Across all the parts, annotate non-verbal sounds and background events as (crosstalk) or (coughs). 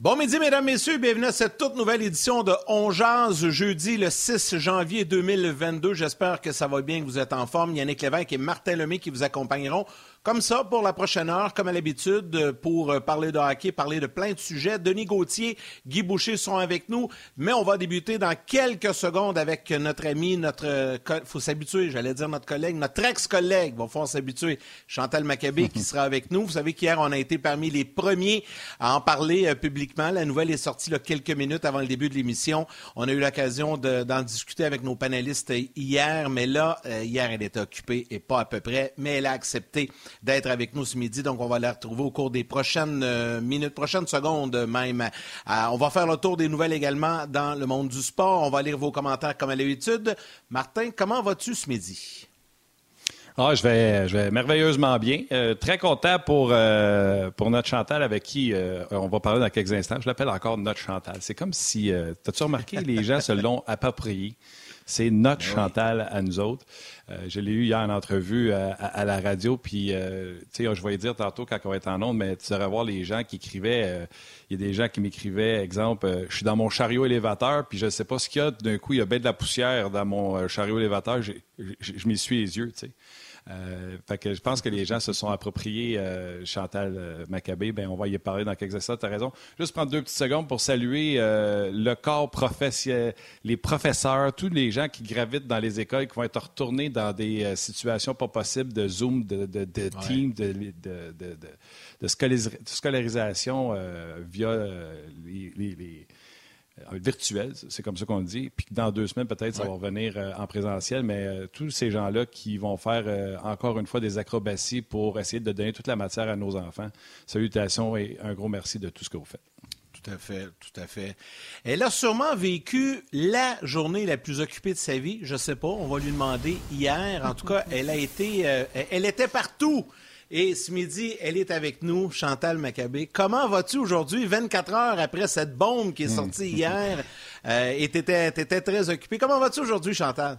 Bon midi, mesdames, messieurs. Bienvenue à cette toute nouvelle édition de On jeudi le 6 janvier 2022. J'espère que ça va bien, que vous êtes en forme. Yannick Lévesque et Martin Lemay qui vous accompagneront comme ça, pour la prochaine heure, comme à l'habitude, pour euh, parler de hockey, parler de plein de sujets. Denis Gauthier, Guy Boucher sont avec nous, mais on va débuter dans quelques secondes avec notre ami, notre... Euh, faut s'habituer, j'allais dire notre collègue, notre ex-collègue, va falloir s'habituer, Chantal Maccabé, qui sera avec nous. Vous savez qu'hier, on a été parmi les premiers à en parler euh, publiquement. La nouvelle est sortie quelques minutes avant le début de l'émission. On a eu l'occasion d'en discuter avec nos panélistes hier, mais là, hier, elle était occupée et pas à peu près, mais elle a accepté d'être avec nous ce midi. Donc, on va la retrouver au cours des prochaines euh, minutes, prochaines secondes même. Euh, on va faire le tour des nouvelles également dans le monde du sport. On va lire vos commentaires comme à l'habitude. Martin, comment vas-tu ce midi? Ah, je vais, je vais merveilleusement bien. Euh, très content pour, pour notre Chantal avec qui on va parler dans quelques instants. Je l'appelle encore notre Chantal. C'est comme si, t'as-tu remarqué, les gens se l'ont approprié? C'est notre ben Chantal à nous autres. Euh, je l'ai eu hier en entrevue euh, à, la radio, puis euh, tu sais, je vais dire tantôt quand on va être en onde, mais tu devrais voir les gens qui écrivaient. Il y a des gens qui m'écrivaient, exemple, je suis dans mon chariot élévateur, puis je ne sais pas ce qu'il y a. D'un coup, il y a bien de la poussière dans mon chariot élévateur. Je, je m'y suis les yeux, tu sais. Euh, fait que je pense que les gens se sont appropriés euh, Chantal euh, Maccabé. Ben, on va y parler dans quelques instants. Tu as raison. Juste prendre deux petites secondes pour saluer le corps professionnel, les professeurs, tous les gens qui gravitent dans les écoles, qui vont être retournés dans des situations pas possibles de Zoom, de, de, de team, de, de, scolarisation via les virtuel, c'est comme ça qu'on le dit, puis dans deux semaines, peut-être, ça va revenir euh, en présentiel, mais euh, tous ces gens-là qui vont faire encore une fois des acrobaties pour essayer de donner toute la matière à nos enfants, salutations et un gros merci de tout ce que vous faites. Tout à fait, tout à fait. Elle a sûrement vécu la journée la plus occupée de sa vie. Je ne sais pas, on va lui demander hier. En tout cas, elle a été, elle était partout. Et ce midi, elle est avec nous, Chantal Maccabé. Comment vas-tu aujourd'hui, 24 heures après cette bombe qui est sortie hmm. hier? Euh, et tu étais, très occupée. Comment vas-tu aujourd'hui, Chantal?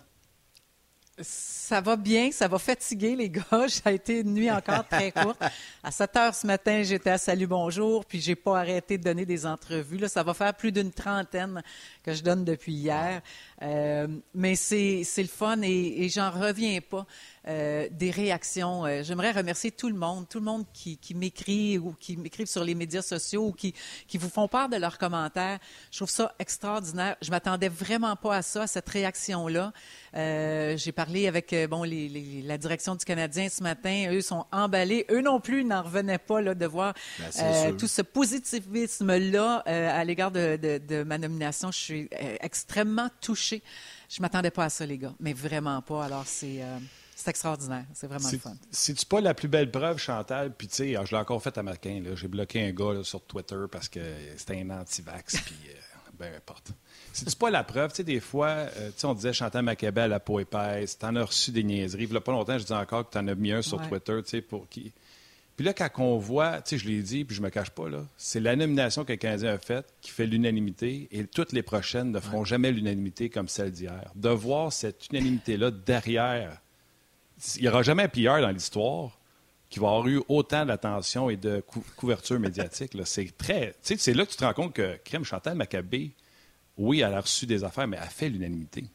Ça va bien, ça va fatiguer les gars. (laughs) Ça a été une nuit encore très courte. À 7 heures ce matin, j'étais à Salut Bonjour, puis j'ai pas arrêté de donner des entrevues. Là, ça va faire plus d'une trentaine que je donne depuis hier. Euh, mais c'est le fun et, et j'en reviens pas. Euh, des réactions. Euh, j'aimerais remercier tout le monde, tout le monde qui, m'écrit ou qui m'écrivent sur les médias sociaux ou qui, qui vous font part de leurs commentaires. Je trouve ça extraordinaire. Je m'attendais vraiment pas à ça, à cette réaction-là. Euh, j'ai parlé avec bon les, la direction du Canadien ce matin. Eux sont emballés. Eux non plus n'en revenaient pas là, de voir ben, tout ce positivisme-là à l'égard de, de, de, ma nomination. Je suis extrêmement touchée. Je m'attendais pas à ça, les gars, mais vraiment pas. Alors c'est c'est extraordinaire. C'est vraiment le fun. C'est-tu pas la plus belle preuve, Chantal? Puis, tu sais, je l'ai encore fait à Matin. J'ai bloqué un gars sur Twitter parce que c'était un anti-vax. (laughs) puis, euh, ben, importe. C'est-tu pas la preuve? Tu sais, des fois, euh, tu sais, on disait Chantal Maccabé à la peau épaisse. T'en as reçu des niaiseries. Il y a pas longtemps, je disais encore que t'en as mis un sur Twitter, tu sais, pour qui. Puis là, quand on voit, tu sais, je l'ai dit, puis je me cache pas, là, c'est la nomination que le Canadien a faite qui fait l'unanimité, et toutes les prochaines ne feront jamais l'unanimité comme celle d'hier. De voir cette unanimité-là derrière il n'y aura jamais un PR dans l'histoire qui va avoir eu autant d'attention et de couverture médiatique. C'est très. C'est là que tu te rends compte que Crème Chantal Maccabé, oui, elle a reçu des affaires, mais elle a fait l'unanimité.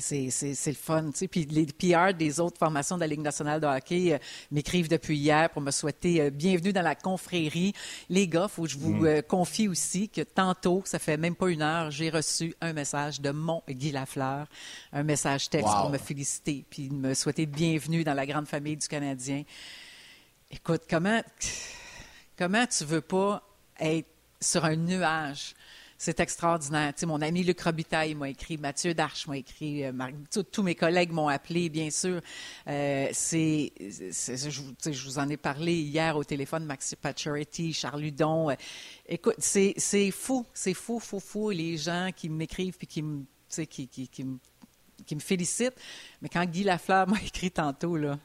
C'est, le fun, tu sais. Puis les PR des autres formations de la Ligue nationale de hockey euh, m'écrivent depuis hier pour me souhaiter euh, bienvenue dans la confrérie. Les gars, faut que je vous mm. euh, confie aussi que tantôt, ça fait même pas une heure, j'ai reçu un message de mon Guy Lafleur, un message texte pour me féliciter puis me souhaiter bienvenue dans la grande famille du Canadien. Écoute, comment, comment tu veux pas être sur un nuage c'est extraordinaire. Tu sais, mon ami Luc Robitaille m'a écrit, Mathieu Darche m'a écrit, euh, tous mes collègues m'ont appelé, bien sûr. Euh, c'est, je, je, vous en ai parlé hier au téléphone, Maxi Pacioretty, Charles Ludon. Euh, écoute, c'est, fou, c'est fou, fou, fou, les gens qui m'écrivent puis qui me, qui, qui, qui, qui me félicitent. Mais quand Guy Lafleur m'a (laughs) écrit tantôt, là,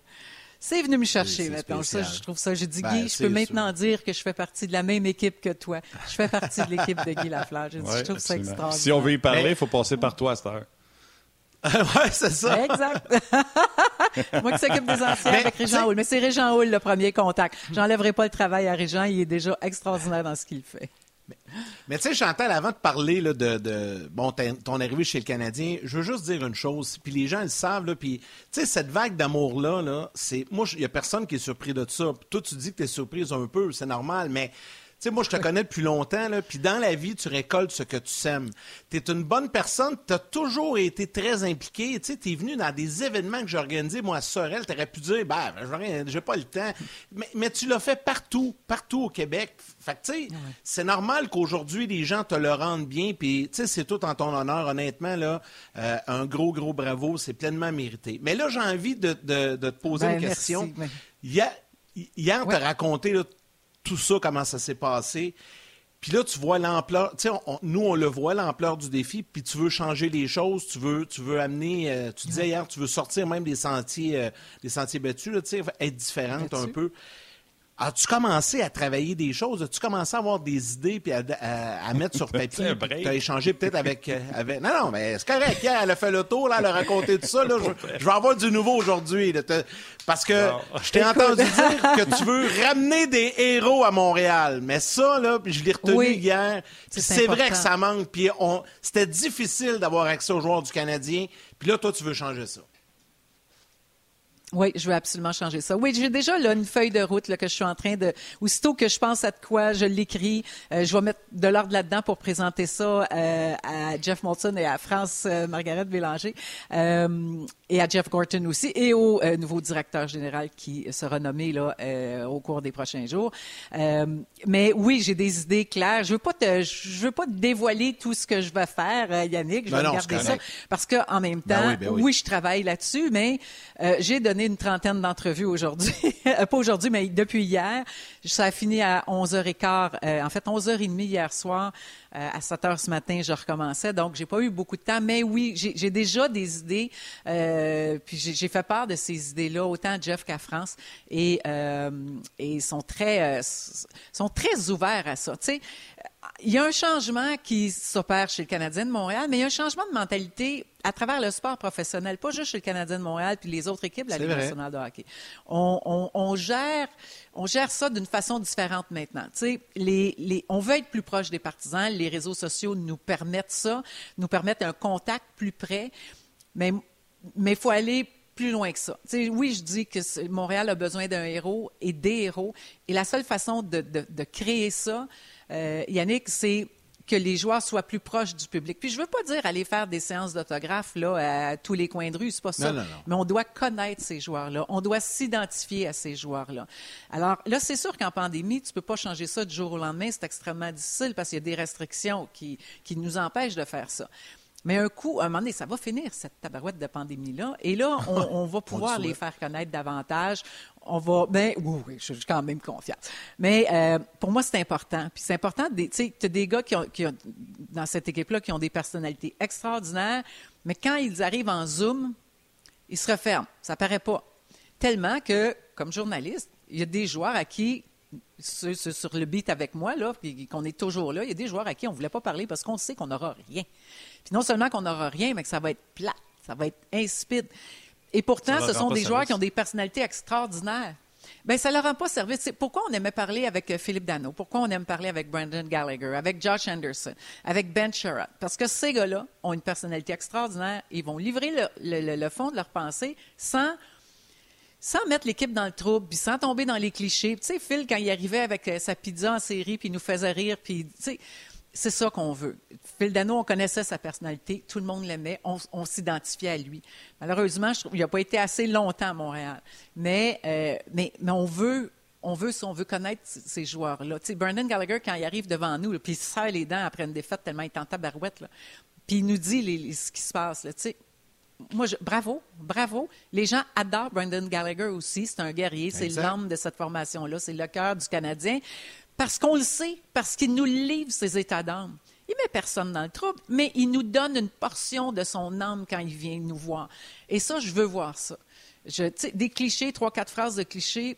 c'est venu me chercher maintenant. Ça, je trouve ça. J'ai dit, ben, Guy, je peux maintenant dire que je fais partie de la même équipe que toi. Je fais partie de l'équipe de Guy Lafleur. J'ai dit, je trouve ça extraordinaire. Si on veut y parler, il faut passer par toi à cette heure. oui, c'est ça. Exact. (laughs) Moi qui s'occupe des anciens avec Régent Houle. Mais c'est Régent Houle le premier contact. J'enlèverai pas le travail à Régent. Il est déjà extraordinaire dans ce qu'il fait. Mais, tu sais, Chantal, avant de parler là, de, bon, ton arrivée chez le Canadien, je veux juste dire une chose, puis les gens le savent, là, puis tu sais, cette vague d'amour-là, là, c'est. Moi, il n'y a personne qui est surpris de ça. Toi, tu dis que tu es surprise un peu, c'est normal, mais sais, moi, je te connais depuis longtemps, là, puis dans la vie, tu récoltes ce que tu sèmes. Tu es une bonne personne, tu as toujours été très impliqué. Tu sais, es venu dans des événements que j'ai organisés, moi, à Sorel, tu aurais pu dire, ben, j'ai pas le temps. Mais, mais tu l'as fait partout, partout au Québec. Fait que, tu sais, c'est normal qu'aujourd'hui, les gens te le rendent bien, puis, tu sais, c'est tout en ton honneur, honnêtement, là. Euh, un gros, gros bravo, c'est pleinement mérité. Mais là, j'ai envie de, de, te poser ben, une question. Hier, hier tu as raconté, là, tout ça, comment ça s'est passé. Puis là, tu vois l'ampleur, tu sais, nous, on le voit, l'ampleur du défi, puis tu veux changer les choses, tu veux, tu veux amener, euh, tu disais hier, tu veux sortir même des sentiers, euh, des sentiers battus, tu sais, être différente un peu. As-tu commencé à travailler des choses? As-tu commencé à avoir des idées puis à, mettre sur (laughs) papier? tu as échangé peut-être avec, euh, avec, Non, non, mais c'est correct. Hier, elle a fait le tour, là, elle a raconté tout ça. Là, je, vais avoir du nouveau aujourd'hui. Parce que je t'ai entendu dire (laughs) que tu veux ramener des héros à Montréal. Mais ça, là, je l'ai retenu hier. C'est vrai que ça manque. Puis c'était difficile d'avoir accès aux joueurs du Canadien. Puis là, toi, tu veux changer ça. Oui, je veux absolument changer ça. Oui, j'ai déjà là, une feuille de route là, que je suis en train de. Aussitôt que je pense à de quoi, je l'écris. Euh, je vais mettre de l'ordre là-dedans pour présenter ça euh, à Jeff Molson et à France euh, Margaret Bélanger et à Jeff Gorton aussi et au nouveau directeur général qui sera nommé là au cours des prochains jours. mais oui, j'ai des idées claires. Je veux pas te, je veux pas te dévoiler tout ce que je vais faire, Yannick. Je vais regarder ben ça parce que en même ben temps, ben oui, je travaille là-dessus, mais j'ai donné une trentaine d'entrevues aujourd'hui. (laughs) Euh, pas aujourd'hui, mais depuis hier. Ça a fini à 11h15, euh, en fait 11h30 hier soir. Euh, à 7 h ce matin, je recommençais. Donc, j'ai pas eu beaucoup de temps. Mais oui, j'ai déjà des idées. puis j'ai fait part de ces idées-là, autant à Jeff qu'à France. Et, et sont très, sont très ouverts à ça. Tu sais, il y a un changement qui s'opère chez le Canadien de Montréal, mais il y a un changement de mentalité à travers le sport professionnel, pas juste chez le Canadien de Montréal puis les autres équipes de la Ligue nationale de hockey. On, gère, on gère ça d'une façon différente maintenant. les, on veut être plus proche des partisans. Les réseaux sociaux nous permettent ça, nous permettent un contact plus près, mais il faut aller plus loin que ça. oui, je dis que Montréal a besoin d'un héros et des héros, et la seule façon de, de créer ça, euh, Yannick, c'est que les joueurs soient plus proches du public. Puis je veux pas dire aller faire des séances d'autographes là à tous les coins de rue, c'est pas ça. Mais on doit connaître ces joueurs-là, on doit s'identifier à ces joueurs-là. Alors là, c'est sûr qu'en pandémie, tu peux pas changer ça du jour au lendemain, c'est extrêmement difficile parce qu'il y a des restrictions qui, qui nous empêchent de faire ça. Mais un coup, à un moment donné, ça va finir, cette tabarouette de pandémie-là. Et là, (laughs) on, va pouvoir les faire connaître davantage. On va, ben, oui, oui, je suis quand même confiante. Mais euh, pour moi, c'est important. Puis c'est important, tu sais, tu as des gars qui ont, qui ont dans cette équipe-là qui ont des personnalités extraordinaires, mais quand ils arrivent en Zoom, ils se referment. Ça paraît pas. Tellement que, comme journaliste, il y a des joueurs à qui sur, le beat avec moi, là, qu'on est toujours là, il y a des joueurs à qui on ne voulait pas parler parce qu'on sait qu'on n'aura rien. Puis non seulement qu'on n'aura rien, mais que ça va être plat, ça va être insipide. Et pourtant, ce sont des joueurs qui ont des personnalités extraordinaires. Ben ça leur rend pas service. C'est pourquoi on aimait parler avec euh, Philippe Dano, pourquoi on aime parler avec Brandon Gallagher, avec Josh Anderson, avec Ben Sherrod. Parce que ces gars-là ont une personnalité extraordinaire. Ils vont livrer le, le- le fond de leur pensée sans sans mettre l'équipe dans le trouble, puis sans tomber dans les clichés. Tu sais, Phil, quand il arrivait avec euh, sa pizza en série, puis il nous faisait rire, puis tu sais, c'est ça qu'on veut. Phil Dano, on connaissait sa personnalité, tout le monde l'aimait, on, on s'identifiait à lui. Malheureusement, je trouve qu'il n'a pas été assez longtemps à Montréal. Mais, euh, mais, mais on veut on veut on veut connaître ces joueurs-là. Tu sais, Brandon Gallagher, quand il arrive devant nous, puis il se serre les dents après une défaite tellement il est en tabarouette, puis il nous dit les- les- ce qui se passe. Là, tu sais, moi, je- bravo, bravo. Les gens adorent Brandon Gallagher aussi. C'est un guerrier, c'est l'âme de cette formation-là, c'est le cœur du Canadien. Parce qu'on le sait, parce qu'il nous livre ses états d'âme. Il met personne dans le trouble, mais il nous donne une portion de son âme quand il vient nous voir. Et ça, je veux voir ça. Des clichés, trois, quatre phrases de clichés,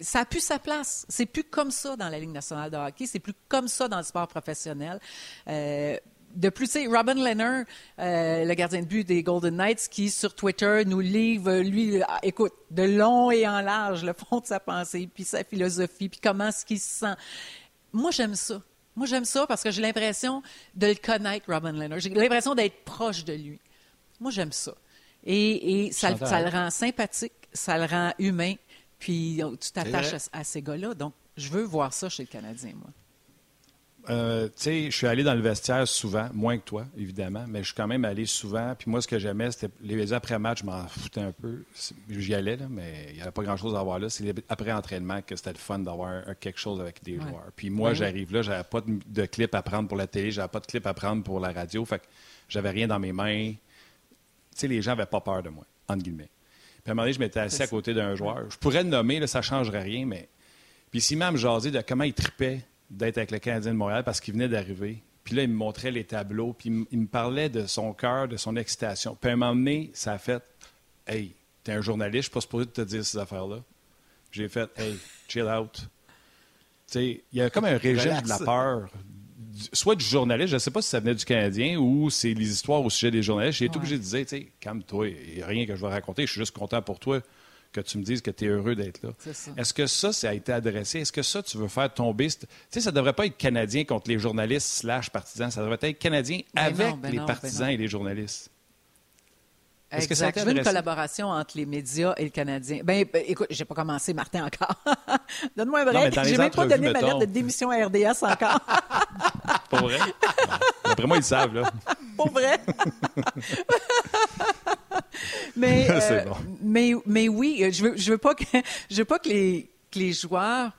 ça n'a plus sa place. C'est plus comme ça dans la Ligue nationale de hockey. C'est plus comme ça dans le sport professionnel. Euh, de plus, tu sais, Robin Leonard, euh, le gardien de but des Golden Knights, qui sur Twitter nous livre, lui, ah, écoute, de long et en large le fond de sa pensée, puis sa philosophie, puis comment est-ce qu'il se sent. Moi, j'aime ça. Moi, j'aime ça parce que j'ai l'impression de le connaître, Robin Leonard. J'ai l'impression d'être proche de lui. Moi, j'aime ça. Et, et ça, ça le rend sympathique, ça le rend humain, puis euh, tu t'attaches à, à ces gars-là. Donc, je veux voir ça chez le Canadien, moi. Euh, tu sais, je suis allé dans le vestiaire souvent, moins que toi, évidemment, mais je suis quand même allé souvent. Puis moi, ce que j'aimais, c'était les après-match, je m'en foutais un peu. J'y allais, là, mais il n'y avait pas grand-chose à voir là. C'est les après-entraînement que c'était le fun d'avoir quelque chose avec des Ouais. joueurs. Puis moi, Ouais, j'arrive là, j'avais pas de, de clip à prendre pour la télé, j'avais pas de clip à prendre pour la radio. Fait que j'avais rien dans mes mains. Tu sais, les gens n'avaient pas peur de moi, entre guillemets. Puis à un moment donné, je m'étais assis à côté d'un joueur. Je pourrais le nommer, là, ça ne changerait rien, mais. Puis s'il m'a me de comment il tripait d'être avec le Canadien de Montréal parce qu'il venait d'arriver. Puis là, il me montrait les tableaux, puis il me- parlait de son cœur, de son excitation. Puis à un moment donné, ça a fait Hey, t'es un journaliste, je suis pas supposé te dire ces affaires-là. J'ai fait Hey, chill out. Tu sais, il y a comme un régime Relax. de la peur. du- Soit du journaliste, je ne sais pas si ça venait du Canadien ou c'est les histoires au sujet des journalistes. J'ai été obligé de dire, tu sais, calme-toi, il n'y a rien que je vais raconter, je suis juste content pour toi que tu me dises que tu es heureux d'être là. Est-ce que ça, ça a été adressé? Est-ce que ça, tu veux faire tomber? Tu sais, ça ne devrait pas être Canadien contre les journalistes slash partisans, ça devrait être Canadien Ben avec non, ben les non, ben partisans et les journalistes. Est-ce que ça a Exact. été Je veux une collaboration entre les médias et le Canadien. Ben, écoute, j'ai pas commencé, Martin, encore. (laughs) Donne-moi un break. J'ai même pas donné ma lettre de démission à RDS encore. Pas vrai? (laughs) Après moi, ils le savent, là. Pour vrai? (laughs) (laughs) mais, (laughs) euh, bon. mais, mais oui, euh, je veux, je veux pas que, (laughs) je veux pas que les, que les joueurs.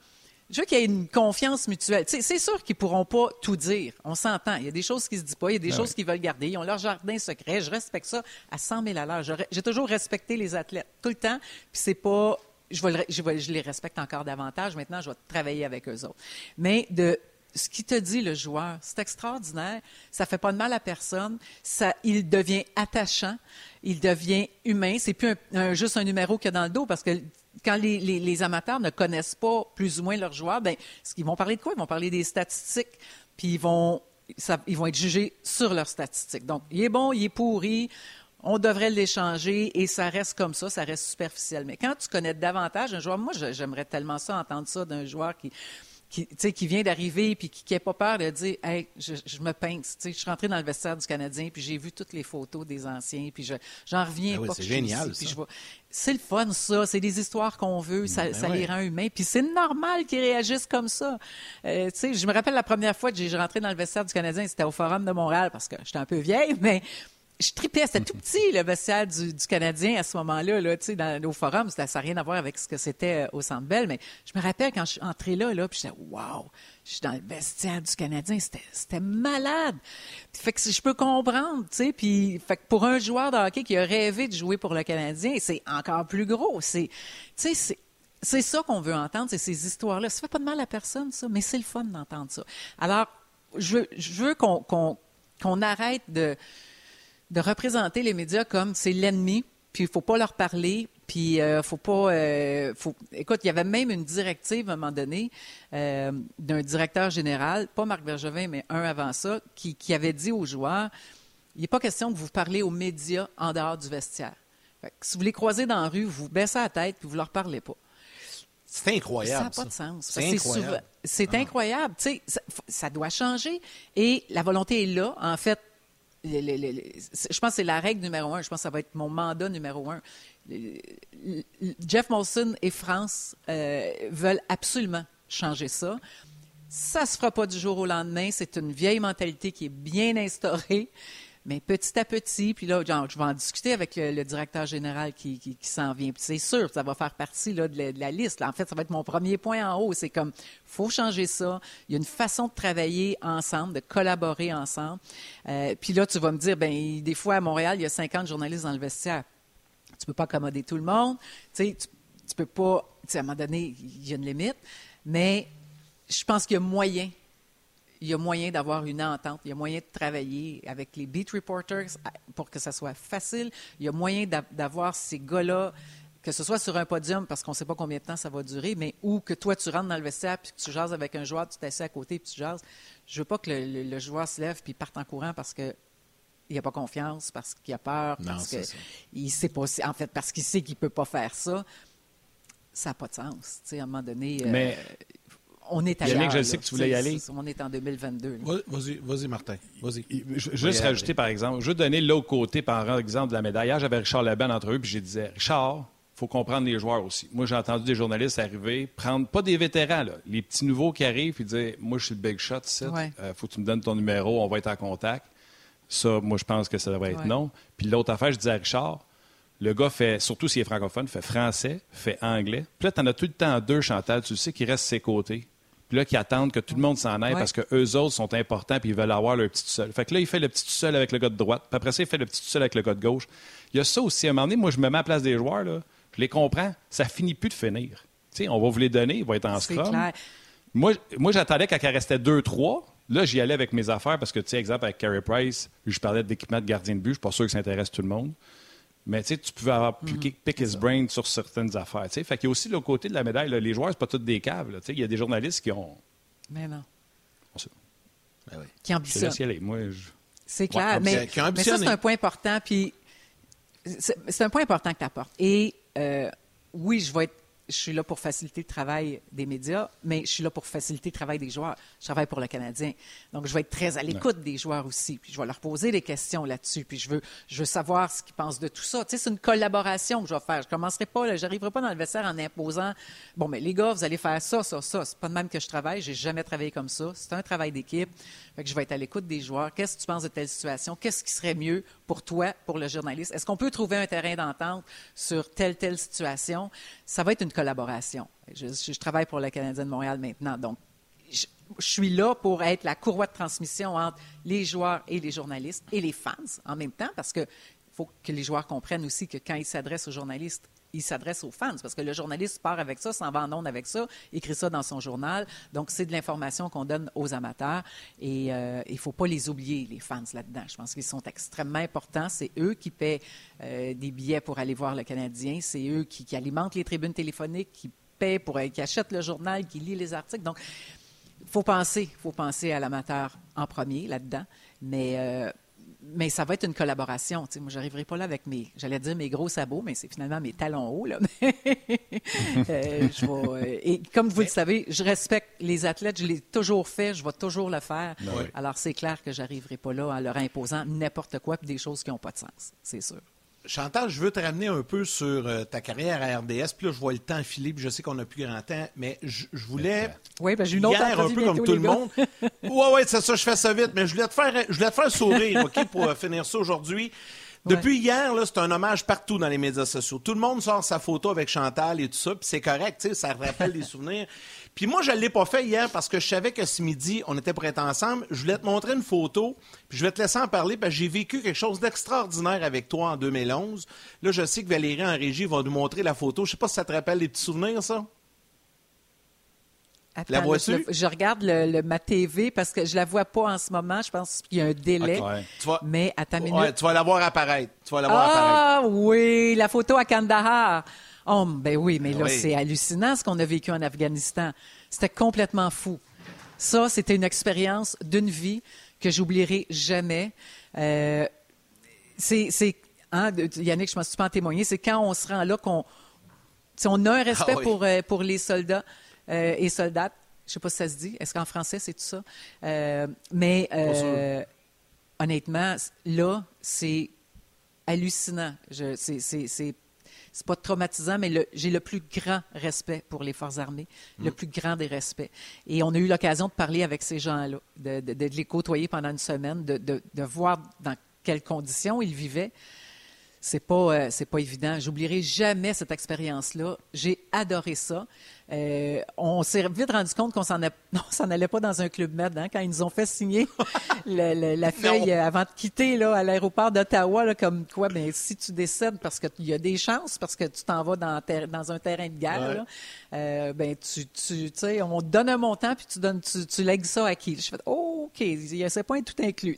Je veux qu'il y ait une confiance mutuelle. C'est sûr qu'ils pourront pas tout dire. On s'entend. Il y a des choses qui se disent pas. Il y a des Ben choses oui. qu'ils veulent garder. Ils ont leur jardin secret. Je respecte ça à 100 000 à l'heure. J'ai toujours respecté les athlètes. Tout le temps. Puis c'est pas. Je, vais le- je, vais- je les respecte encore davantage. Maintenant, je vais travailler avec eux autres. Mais de ce qui te dit le joueur, c'est extraordinaire. Ça fait pas de mal à personne. Ça, il devient attachant. Il devient humain. C'est plus juste un numéro qu'il y a dans le dos parce que quand les, amateurs ne connaissent pas plus ou moins leurs joueurs, ben, qu'ils vont parler de quoi? Ils vont parler des statistiques. Puis ils vont, ils vont être jugés sur leurs statistiques. Donc, il est bon, il est pourri. On devrait l'échanger et ça reste comme ça, ça reste superficiel. Mais quand tu connais davantage un joueur, moi, j'aimerais tellement ça, entendre ça d'un joueur qui, qui, qui vient d'arriver puis qui n'a pas peur de dire Hey, je, je me pince. Je suis rentré dans le vestiaire du Canadien puis j'ai vu toutes les photos des anciens puis je, j'en reviens Ah oui, pas. c'est génial, C'est le fun, ça. C'est des histoires qu'on veut. Ça, Ben ça ouais. les rend humains. Puis c'est normal qu'ils réagissent comme ça. Euh, je me rappelle la première fois que j'ai rentré dans le vestiaire du Canadien, c'était au Forum de Montréal parce que j'étais un peu vieille, mais je tripais. C'était tout petit, le vestiaire du, Canadien à ce moment-là, là, tu sais, au Forum. Ça n'a rien à voir avec ce que c'était euh, au Centre Bell, mais je me rappelle quand je suis entrée là, là puis j'étais, wow, je suis dans le vestiaire du Canadien. C'était malade. Fait que je peux comprendre, tu sais, puis fait que pour un joueur de hockey qui a rêvé de jouer pour le Canadien, c'est encore plus gros. C'est, tu sais, c'est ça qu'on veut entendre, c'est ces histoires-là. Ça fait pas de mal à personne, ça, mais c'est le fun d'entendre ça. Alors, je veux, je veux qu'on arrête de, de représenter les médias comme c'est l'ennemi, puis il faut pas leur parler, puis euh, faut pas... euh, faut... Écoute, il y avait même une directive à un moment donné euh, d'un directeur général, pas Marc Bergevin, mais un avant ça, qui, qui avait dit aux joueurs, il n'est pas question que vous parlez aux médias en dehors du vestiaire. Fait que si vous les croisez dans la rue, vous baissez la tête, puis vous leur parlez pas. C'est incroyable. Ça n'a pas de sens. C'est incroyable. C'est Ah. incroyable. Ça, ça doit changer. Et la volonté est là. En fait, je pense que c'est la règle numéro un. Je pense que ça va être mon mandat numéro un. Jeff Molson et France euh, veulent absolument changer ça. Ça se fera pas du jour au lendemain. C'est une vieille mentalité qui est bien instaurée. Mais petit à petit, puis là, genre, je vais en discuter avec le, le directeur général qui, qui- qui s'en vient. C'est sûr, ça va faire partie là, de, la, de la liste. là. En fait, ça va être mon premier point en haut. C'est comme, faut changer ça. Il y a une façon de travailler ensemble, de collaborer ensemble. Euh, puis là, tu vas me dire, ben des fois à Montréal, il y a 50 journalistes dans le vestiaire. Tu peux pas accommoder tout le monde. Tu tu, tu peux pas. à un moment donné, il y a une limite. Mais je pense qu'il y a moyen il y a moyen d'avoir une entente, il y a moyen de travailler avec les beat reporters pour que ça soit facile. Il y a moyen d'a- d'avoir ces gars-là, que ce soit sur un podium, parce qu'on ne sait pas combien de temps ça va durer, mais ou que toi, tu rentres dans le vestiaire puis que tu jases avec un joueur, tu t'assieds à côté puis tu jases. Je veux pas que le, le- le joueur se lève puis parte en courant parce que il n'a pas confiance, parce qu'il a peur, Non, parce qu'il sait pas, en fait, parce qu'il sait qu'il peut pas faire ça. Ça n'a pas de sens. Tu sais, à un moment donné, euh, Mais- on est Yannick, je là. sais que tu voulais y aller. On est en 2022. là. Va- Vas-y, vas-y, Martin. Vas-y. Juste rajouter, par exemple, je vais donner l'autre côté par exemple de la médaille. Hier, j'avais Richard Laban en entrevue, puis je disais Richard, il faut comprendre les joueurs aussi. Moi, j'ai entendu des journalistes arriver, prendre, pas des vétérans, là, les petits nouveaux qui arrivent, puis dire Moi, je suis le big shot. Ouais. Euh, faut que tu me donnes ton numéro, on va être en contact. Ça, moi, je pense que ça devrait être Ouais. non. Puis l'autre affaire, je disais à Richard, le gars fait, surtout s'il est francophone, fait français, fait anglais. Puis là, tu en as tout le temps deux, Chantal, tu le sais, qui restent ses côtés. Puis là, qui attendent que tout le monde s'en aille Ouais. parce que eux autres sont importants puis ils veulent avoir leur petit tout seul. Fait que là, il fait le petit tout seul avec le gars de droite. Puis après ça, il fait le petit tout seul avec le gars de gauche. Il y a ça aussi. À un moment donné, moi, je me mets à la place des joueurs, là. Je les comprends. Ça finit plus de finir. Tu sais, on va vous les donner, ils vont être en scrum. clair. Moi, moi j'attendais quand il restait 2-3. Là, j'y allais avec mes affaires parce que, tu sais, exemple, avec Carey Price, je parlais d'équipement de gardien de but. Je suis pas sûr que ça intéresse tout le monde. Mais tu pouvais avoir Mm-hmm. piqué pick his brain sur certaines affaires. tu sais. Fait qu'il y a aussi l'autre côté de la médaille. là. Les joueurs, c'est pas tous des caves. Il y a des journalistes qui ont. Mais non. on sait- Ben oui. Qui Je te ambitionne. laisse y aller. Moi, je- C'est clair. Ouais, mais, qui mais ça, c'est un point important. Puis, c'est un point important que tu apportes. Et euh, oui, je vais être. Je suis là pour faciliter le travail des médias, mais je suis là pour faciliter le travail des joueurs. Je travaille pour le Canadien. Donc, je vais être très à l'écoute des joueurs aussi. Puis, je vais leur poser des questions là-dessus. Puis, je veux, je veux savoir ce qu'ils pensent de tout ça. Tu sais, c'est une collaboration que je vais faire. Je commencerai pas, j'arriverai pas dans le vestiaire en imposant Bon, mais les gars, vous allez faire ça, ça, ça. C'est pas de même que je travaille. J'ai jamais travaillé comme ça. C'est un travail d'équipe. Fait que je vais être à l'écoute des joueurs. Qu'est-ce que tu penses de telle situation? Qu'est-ce qui serait mieux pour toi, pour le journaliste? Est-ce qu'on peut trouver un terrain d'entente sur telle, telle situation? Ça va être une collaboration. Je, travaille pour le Canadien de Montréal maintenant. Donc, je, je suis là pour être la courroie de transmission entre les joueurs et les journalistes et les fans en même temps parce que faut que les joueurs comprennent aussi que quand ils s'adressent aux journalistes, ils s'adressent aux fans parce que le journaliste part avec ça, s'en va en ondes avec ça, écrit ça dans son journal. Donc, c'est de l'information qu'on donne aux amateurs et euh, il ne faut pas les oublier, les fans là-dedans. Je pense qu'ils sont extrêmement importants. C'est eux qui paient euh, des billets pour aller voir le Canadien. C'est eux qui, alimentent les tribunes téléphoniques, qui paient pour, qui achètent le journal, qui lisent les articles. Donc, faut penser, faut penser à l'amateur en premier là-dedans, mais euh, mais ça va être une collaboration. Tu sais, moi, j'arriverai pas là avec mes, j'allais dire mes gros sabots, mais c'est finalement mes talons hauts là. (laughs) Euh, je vais, euh, et comme vous le savez, je respecte les athlètes. Je l'ai toujours fait, je vais toujours le faire. Oui. Alors c'est clair que j'arriverai pas là en leur imposant n'importe quoi des choses qui n'ont pas de sens. C'est sûr. Chantal, je veux te ramener un peu sur euh, ta carrière à RDS. Puis là, je vois le temps filer, puis je sais qu'on n'a plus grand temps, mais je, je voulais. Oui, ben j'ai une autre Hier, un peu comme tout le monde. (laughs) Ouais, ouais, c'est ça, je fais ça vite, mais je voulais te faire, je voulais te faire sourire, OK, pour euh, finir ça aujourd'hui. Depuis hier, c'est un hommage partout dans les médias sociaux. Tout le monde sort sa photo avec Chantal et tout ça, puis c'est correct, tu sais, ça rappelle des souvenirs. Puis moi, je ne l'ai pas fait hier parce que je savais que ce midi, on était pour être ensemble. Je voulais te montrer une photo, puis je vais te laisser en parler parce que j'ai vécu quelque chose d'extraordinaire avec toi en 2011. Là, je sais que Valérie en régie va nous montrer la photo. Je sais pas si ça te rappelle les petits souvenirs, ça. Attends, La là, vois-tu? Je, le- je regarde le, le- ma TV parce que je la vois pas en ce moment. Je pense qu'il y a un délai. Tu vas- Mais à ta minute. Ouais, tu vas la voir apparaître. Tu vas la voir apparaître. Ah oui, la photo à Kandahar. Oh, ben oui, mais là, Oui. c'est hallucinant ce qu'on a vécu en Afghanistan. C'était complètement fou. Ça, c'était une expérience d'une vie que j'oublierai jamais. Euh, c'est, hein, Yannick, je pense que tu peux en témoigner, c'est quand on se rend là qu'on on a un respect Ah oui. pour, euh, pour les soldats euh, et soldates. Je sais pas si ça se dit. Est-ce qu'en français, c'est tout ça? Euh, mais honnêtement, là, c'est hallucinant. C'est c'est- pas traumatisant, mais j'ai le plus grand respect pour les forces armées, le plus grand des respects. Et on a eu l'occasion de parler avec ces gens-là, de, de- de les côtoyer pendant une semaine, de, voir dans quelles conditions ils vivaient. C'est pas, euh, pas évident. J'oublierai jamais cette expérience-là. J'ai adoré ça. Euh, on s'est vite rendu compte qu'on s'en, a- (laughs) on s'en allait pas dans un club med hein, quand ils nous ont fait signer (laughs) le- le- la feuille euh, avant de quitter là, à l'aéroport d'Ottawa, là, comme quoi, ben, si tu décèdes parce qu'il y a des chances, parce que tu t'en vas dans, ter- dans un terrain de guerre, Ouais. là, euh, ben, tu, tu, sais, on te donne un montant puis tu donnes, tu, tu lègues ça à qui? Je fais, oh, OK, il y a- c'est pas tout inclus.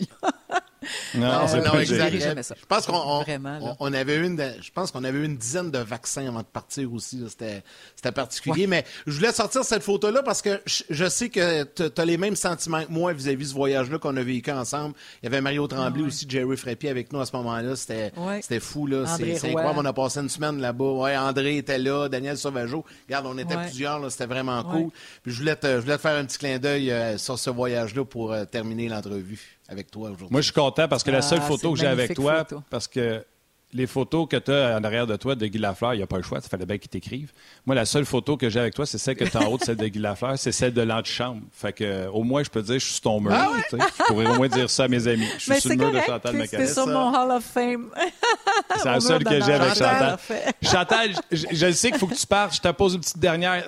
Non, Euh, c'est non, pas jamais ça. Je pense qu'on on, Vraiment, là. on- on avait une, je pense qu'on avait une dizaine de vaccins avant de partir aussi. là. C'était, c'était particulier. Mais je voulais sortir cette photo-là parce que je, je sais que tu as les mêmes sentiments que moi vis-à-vis de ce voyage-là qu'on a vécu ensemble. Il y avait Mario Tremblay aussi, Jerry Fréppier avec nous à ce moment-là. C'était, Ouais. fou. Là. C'est, c'est Roy. incroyable. On a passé une semaine là-bas. Ouais, André était là, Daniel Sauvageau. Regarde, on était Ouais. plusieurs. Là. C'était vraiment cool. Puis je voulais, te, je voulais te faire un petit clin d'œil euh, sur ce voyage-là pour euh, terminer l'entrevue avec toi aujourd'hui. Moi, je suis content parce que la Ah, seule photo que j'ai avec toi, photo. parce que les photos que tu as en arrière de toi de Guy Lafleur, il n'y a pas le choix, il fallait bien qu'il t'écrive. Moi, la seule photo que j'ai avec toi, c'est celle que tu as en haut celle de Guy Lafleur, c'est celle de l'antichambre. Fait que, au moins, je peux dire, je suis sur ton mur. tu sais. Je pourrais au moins dire ça à mes amis. Je suis Mais sur le mur de Chantal McCann. c'est sur ça. mon Hall of Fame. C'est la seule que j'ai avec. Chantal. Chantal. Chantal, je, je sais qu'il faut que tu partes. Je te pose une petite dernière.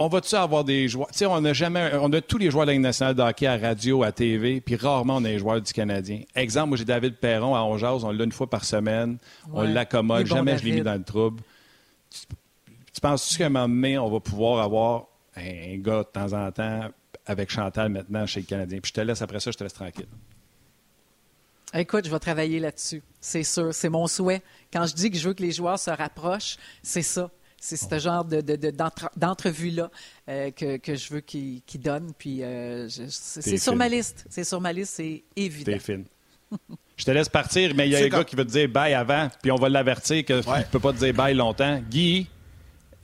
On va-tu avoir des joueurs? Tu sais, on a jamais, on a tous les joueurs de la Ligue nationale de hockey à radio, à TV, puis rarement on a les joueurs du Canadien. Exemple, moi j'ai David Perron à Ongeaz, on l'a une fois par semaine, on l'accommode, jamais je l'ai mis dans le trouble. Tu, tu penses-tu qu'à un moment donné, on va pouvoir avoir un gars de temps en temps avec Chantal maintenant chez le Canadien? Puis je te laisse après ça, je te laisse tranquille. Écoute, je vais travailler là-dessus. C'est sûr. C'est mon souhait. Quand je dis que je veux que les joueurs se rapprochent, c'est ça. C'est ce genre de, de- de- d'entre- d'entrevue-là euh, que, que je veux qu'ils donnent. Puis euh, je- c'est sur ma liste. C'est sur ma liste, c'est évident. T'es fine. Je te laisse partir, mais il y a C'est un gars qui veut te dire bye avant, puis on va l'avertir qu'il (laughs) ne peut pas te dire bye longtemps. Guy,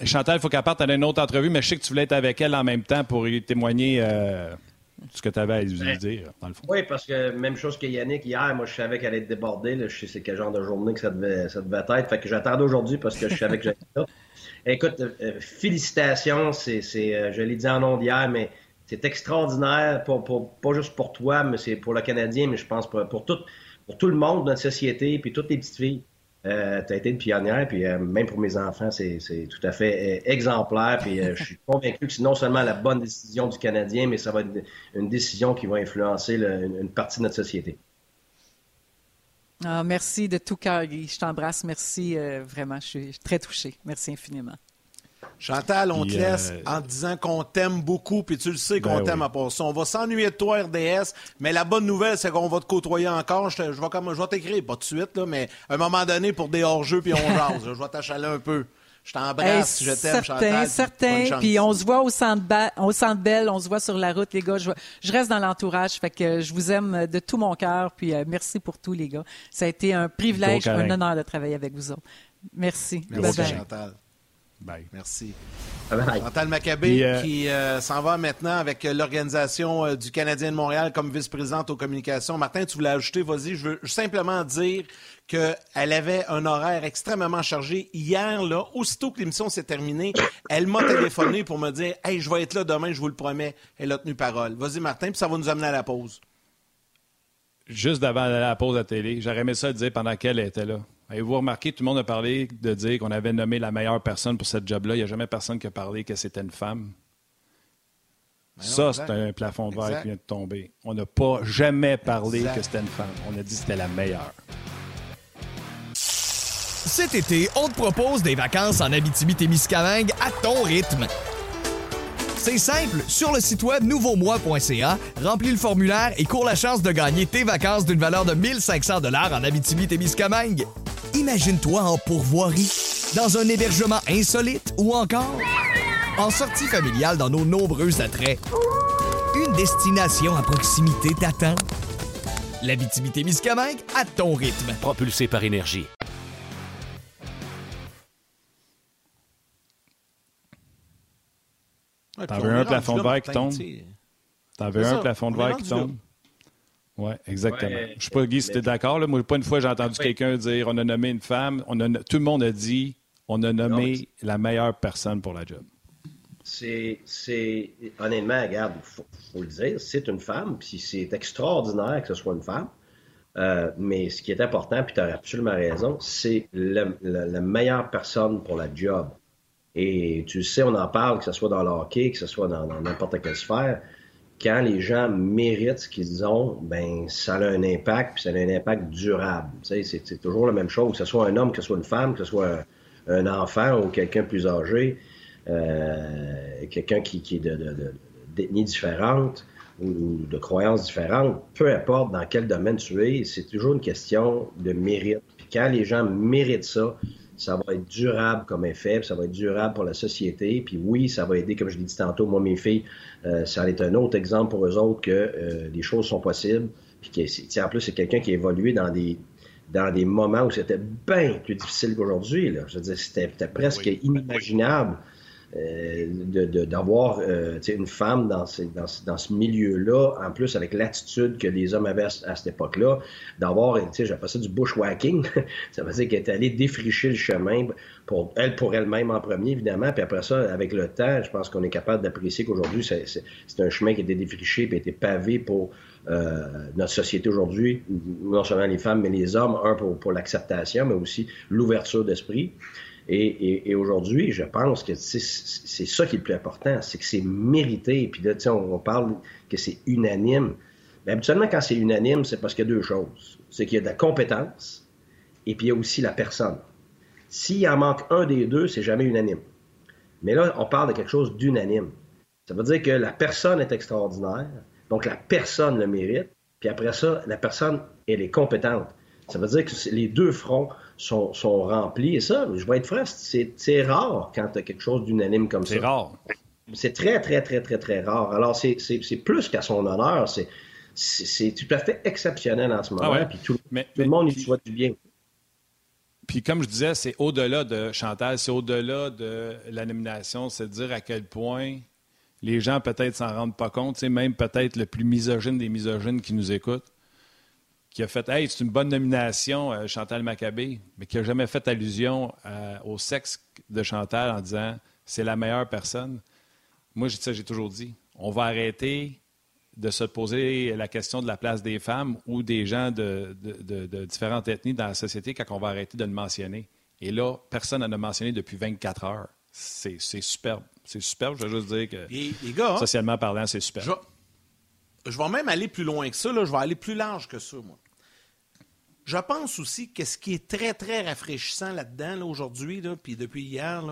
Chantal, il faut qu'elle parte à une autre entrevue, mais je sais que tu voulais être avec elle en même temps pour témoigner euh, ce que tu avais à lui dire, dans le fond. Oui, parce que même chose que Yannick, hier, moi, je savais qu'elle allait être débordée. là. Je sais c'est quel genre de journée que ça devait, ça devait être. Fait que j'attendais aujourd'hui parce que je savais que j'allais là. (laughs) Écoute, euh, félicitations. C'est, euh, je l'ai dit en nom d'hier, mais c'est extraordinaire, pour, pour- pas juste pour toi, mais c'est pour le Canadien, mais je pense pour, pour, tout, pour tout le monde de notre société, puis toutes les petites filles. Euh, tu as été une pionnière, puis euh, même pour mes enfants, c'est, c'est tout à fait euh, exemplaire. Puis euh, je suis (laughs) convaincu que c'est non seulement la bonne décision du Canadien, mais ça va être une, décision qui va influencer le- une, une partie de notre société. Ah, merci de tout cœur, Guy. Je t'embrasse. Merci euh, vraiment. Je suis très touchée. Merci infiniment. Chantal, on Puis, te laisse euh, en te disant qu'on t'aime beaucoup, puis tu le sais qu'on Ben t'aime oui. à part ça. On va s'ennuyer de toi, RDS, mais la bonne nouvelle, c'est qu'on va te côtoyer encore. Je, te- je vais, comme, je vais t'écrire, pas tout de suite, là, mais à un moment donné, pour des hors-jeux, puis on jase. je vais t'achaler un peu. Je t'embrasse, Hey, je t'aime, certain, Chantal. puis certain. chance. Puis on se voit au centre, Ba- au centre Bell, on se voit sur la route, les gars. Je, je reste dans l'entourage, fait que je vous aime de tout mon cœur. Puis euh, merci pour tout, les gars. Ça a été un privilège, un honneur de travailler avec vous autres. Merci. Merci, Bye bye. Chantal. Bye. Merci. Chantal Maccabé euh, qui euh, s'en va maintenant avec euh, l'organisation euh, du Canadien de Montréal comme vice-présidente aux communications. Martin, tu voulais ajouter, vas-y. Je veux simplement dire qu'elle avait un horaire extrêmement chargé. Hier, là, aussitôt que l'émission s'est terminée, elle m'a téléphoné pour me dire Hey, je vais être là demain, je vous le promets. Elle a tenu parole. Vas-y, Martin, puis ça va nous amener à la pause. Juste avant la pause à télé, j'aurais aimé ça le dire pendant qu'elle était là. Avez-vous remarqué, tout le monde a parlé de dire qu'on avait nommé la meilleure personne pour cette job-là. Il n'y a jamais personne qui a parlé que c'était une femme. Ben non, ça, c'est un plafond de verre qui vient de tomber. On n'a pas jamais parlé Exact. que c'était une femme. On a dit que c'était la meilleure. Cet été, on te propose des vacances en Abitibi-Témiscamingue à ton rythme. C'est simple, sur le site web nouveaumois.ca, remplis le formulaire et cours la chance de gagner tes vacances d'une valeur de 1500 dollars en Abitibi-Témiscamingue. Imagine-toi en pourvoirie, dans un hébergement insolite ou encore en sortie familiale dans nos nombreux attraits. Une destination à proximité t'attend. L'Abitibi-Témiscamingue à ton rythme. propulsé par énergie. T'en veux un plafond de verre qui tombe? T'en veux un plafond de verre qui tombe? Oui, exactement. je ne sais pas, Guy, si tu es d'accord. Moi, pas une fois, j'ai entendu quelqu'un dire on a nommé une femme. On a, tout le monde a dit on a nommé la meilleure personne pour la job. C'est, honnêtement, regarde, il faut, le dire, c'est une femme, puis c'est extraordinaire que ce soit une femme. Euh, mais ce qui est important, puis tu as absolument raison, c'est la meilleure personne pour la job. Et tu sais, on en parle, que ce soit dans le hockey, que ce soit dans n'importe quelle sphère. Quand les gens méritent ce qu'ils ont, ben ça a un impact, puis ça a un impact durable. C'est toujours la même chose, que ce soit un homme, que ce soit une femme, que ce soit un, enfant ou quelqu'un plus âgé, euh, quelqu'un qui, est d'ethnie de, différente ou de croyances différentes, peu importe dans quel domaine tu es, c'est toujours une question de mérite. Puis quand les gens méritent ça, ça va être durable comme effet, ça va être durable pour la société. Puis oui, ça va aider, comme je l'ai dit tantôt, moi, mes filles, euh, ça va être un autre exemple pour eux autres que euh, les choses sont possibles. Puis que, en plus, c'est quelqu'un qui a évolué dans des dans des moments où c'était bien plus difficile qu'aujourd'hui. Je veux dire, c'était presque inimaginable d'avoir euh, une femme dans, dans, ce milieu-là, en plus avec l'attitude que les hommes avaient à, cette époque-là, d'avoir, j'appelle ça du bushwhacking, (laughs) ça veut dire qu'elle est allée défricher le chemin pour elle pour elle-même en premier, évidemment, puis après ça, avec le temps, je pense qu'on est capable d'apprécier qu'aujourd'hui, c'est un chemin qui a été défriché et a été pavé pour euh, notre société aujourd'hui, non seulement les femmes, mais les hommes, un pour, pour l'acceptation, mais aussi l'ouverture d'esprit. Et, aujourd'hui, je pense que c'est ça qui est le plus important, c'est que c'est mérité. Puis là, on, on parle que c'est unanime. Mais habituellement, quand c'est unanime, c'est parce qu'il y a deux choses. C'est qu'il y a de la compétence et puis il y a aussi la personne. S'il en manque un des deux, c'est jamais unanime. Mais là, on parle de quelque chose d'unanime. Ça veut dire que la personne est extraordinaire, donc la personne le mérite, puis après ça, la personne, elle est compétente. Ça veut dire que les deux fronts sont, remplis. Et ça, je vais être franc, c'est rare quand tu as quelque chose d'unanime comme ça. C'est rare. C'est très, très, très, très, très rare. Alors, c'est plus qu'à son honneur. C'est tout à fait exceptionnel en ce ah moment. Puis tout, le monde y souhaite du bien. Puis comme je disais, c'est au-delà de Chantal, c'est au-delà de la nomination, c'est de dire à quel point les gens peut-être s'en rendent pas compte, même peut-être le plus misogyne des misogynes qui nous écoutent, qui a fait Hey, c'est une bonne nomination, euh, Chantal Maccabé, mais qui n'a jamais fait allusion euh, au sexe de Chantal en disant c'est la meilleure personne. Moi, j'ai toujours dit on va arrêter de se poser la question de la place des femmes ou des gens de, différentes ethnies dans la société quand on va arrêter de le mentionner. Et là, personne n'en a mentionné depuis 24 heures. C'est superbe. C'est superbe, je veux juste dire que, les gars, socialement parlant, c'est superbe. Je, je, vais même aller plus loin que ça. Là. Je vais aller plus large que ça, moi. Je pense aussi que ce qui est très, très rafraîchissant là-dedans, aujourd'hui, puis depuis hier,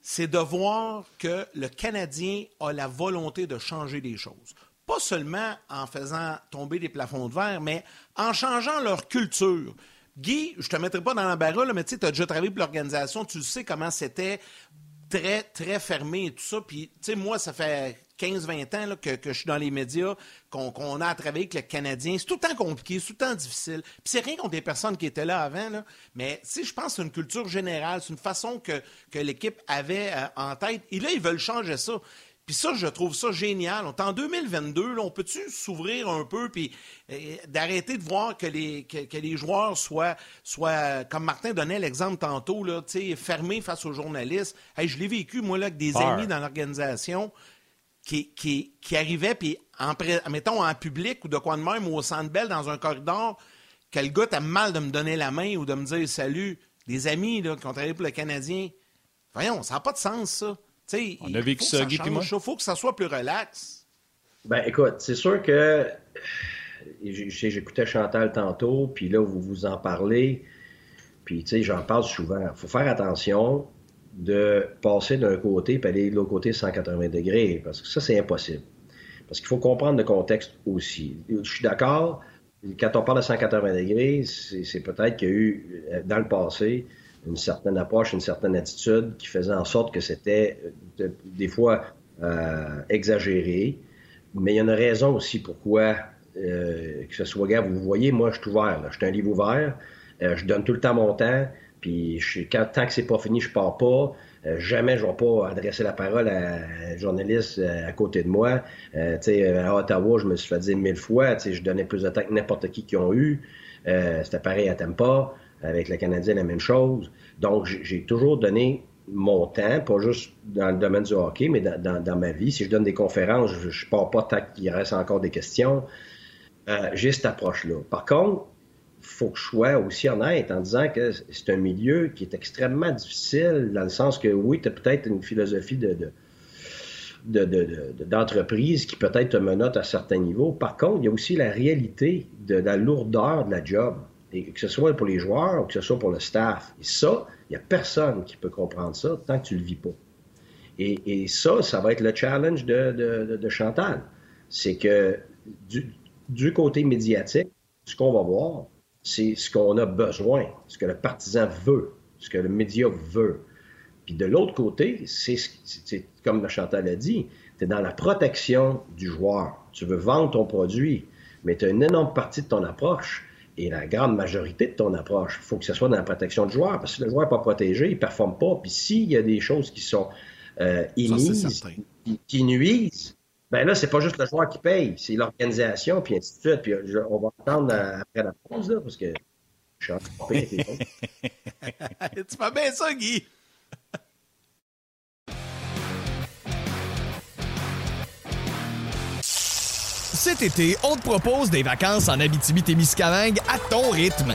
c'est de voir que le Canadien a la volonté de changer les choses. Pas seulement en faisant tomber des plafonds de verre, mais en changeant leur culture. Guy, je te mettrai pas dans l'embarras, mais tu as déjà travaillé pour l'organisation, tu sais comment c'était très, très fermé et tout ça. Puis, tu sais, moi, ça fait 15-20 ans que, je suis dans les médias, qu'on a à travailler avec le Canadien. C'est tout le temps compliqué, c'est tout le temps difficile. Puis c'est rien contre des personnes qui étaient là avant, mais si je pense que c'est une culture générale, c'est une façon que, l'équipe avait euh, en tête. Et là, ils veulent changer ça. Puis ça, je trouve ça génial. On est en 2022, on peut-tu s'ouvrir un peu puis euh, d'arrêter de voir que les, que, les joueurs soient, soient, comme Martin donnait l'exemple tantôt, là, fermés face aux journalistes. je l'ai vécu, moi, là, avec des amis dans l'organisation qui, qui, qui arrivaient, puis en, mettons en public ou de quoi de même, ou au centre belle dans un corridor, que le gars t'a mal de me donner la main ou de me dire salut. Des amis là, qui ont travaillé pour le Canadien. Voyons, ça n'a pas de sens, ça. On a vécu ça, Guy Il faut que ça soit plus relax. Ben, écoute, c'est sûr que j'écoutais Chantal tantôt, puis là, vous vous en parlez, puis, tu sais, j'en parle souvent. Il faut faire attention de passer d'un côté et aller de l'autre côté 180 degrés, parce que ça, c'est impossible. Parce qu'il faut comprendre le contexte aussi. Je suis d'accord, quand on parle de 180 degrés, c'est peut-être qu'il y a eu, euh, dans le passé, une certaine approche, une certaine attitude qui faisait en sorte que c'était euh, des fois euh, exagéré. Mais il y a une raison aussi pourquoi que ce soit, gars, vous voyez, moi, je suis ouvert. Je suis un livre ouvert. je donne tout le temps mon temps. Puis quand, tant que c'est pas fini, je pars pas. Euh, jamais je vais pas adresser la parole à un journaliste euh, à côté de moi. Euh, à Ottawa, je me suis fait dire mille fois, je donnais plus de que n'importe qui qui ont eu. C'était pareil à Tampa. Avec le Canadien, la même chose. Donc, j'ai toujours donné mon temps, pas juste dans le domaine du hockey, mais dans, ma vie. Si je donne des conférences, je, ne pars pas tant qu'il reste encore des questions. j'ai cette approche-là. Par contre, faut que je sois aussi honnête en disant que c'est un milieu qui est extrêmement difficile dans le sens que oui, tu as peut-être une philosophie de, d'entreprise qui peut-être te menote à certains niveaux. Par contre, il y a aussi la réalité de, la lourdeur de la job. Et que ce soit pour les joueurs ou que ce soit pour le staff. Et ça, il n'y a personne qui peut comprendre ça tant que tu ne le vis pas. Et, ça, ça va être le challenge de, Chantal. C'est que du côté médiatique, ce qu'on va voir, c'est ce qu'on a besoin, ce que le partisan veut, ce que le média veut. Puis de l'autre côté, c'est comme Chantal a dit, tu es dans la protection du joueur. Tu veux vendre ton produit, mais tu as une énorme partie de ton approche et la grande majorité de ton approche. Il faut que ce soit dans la protection du joueur, parce que le joueur n'est pas protégé, il ne performe pas. Puis s'il y a des choses qui sont euh, émises, qui, nuisent, ben là, c'est pas juste le joueur qui paye, c'est l'organisation, puis ainsi de suite. Puis on va attendre après la pause, là, parce que je suis en train de payer (laughs) Tu fais bien ça, Guy! Cet été, on te propose des vacances en Abitibi-Témiscamingue à ton rythme.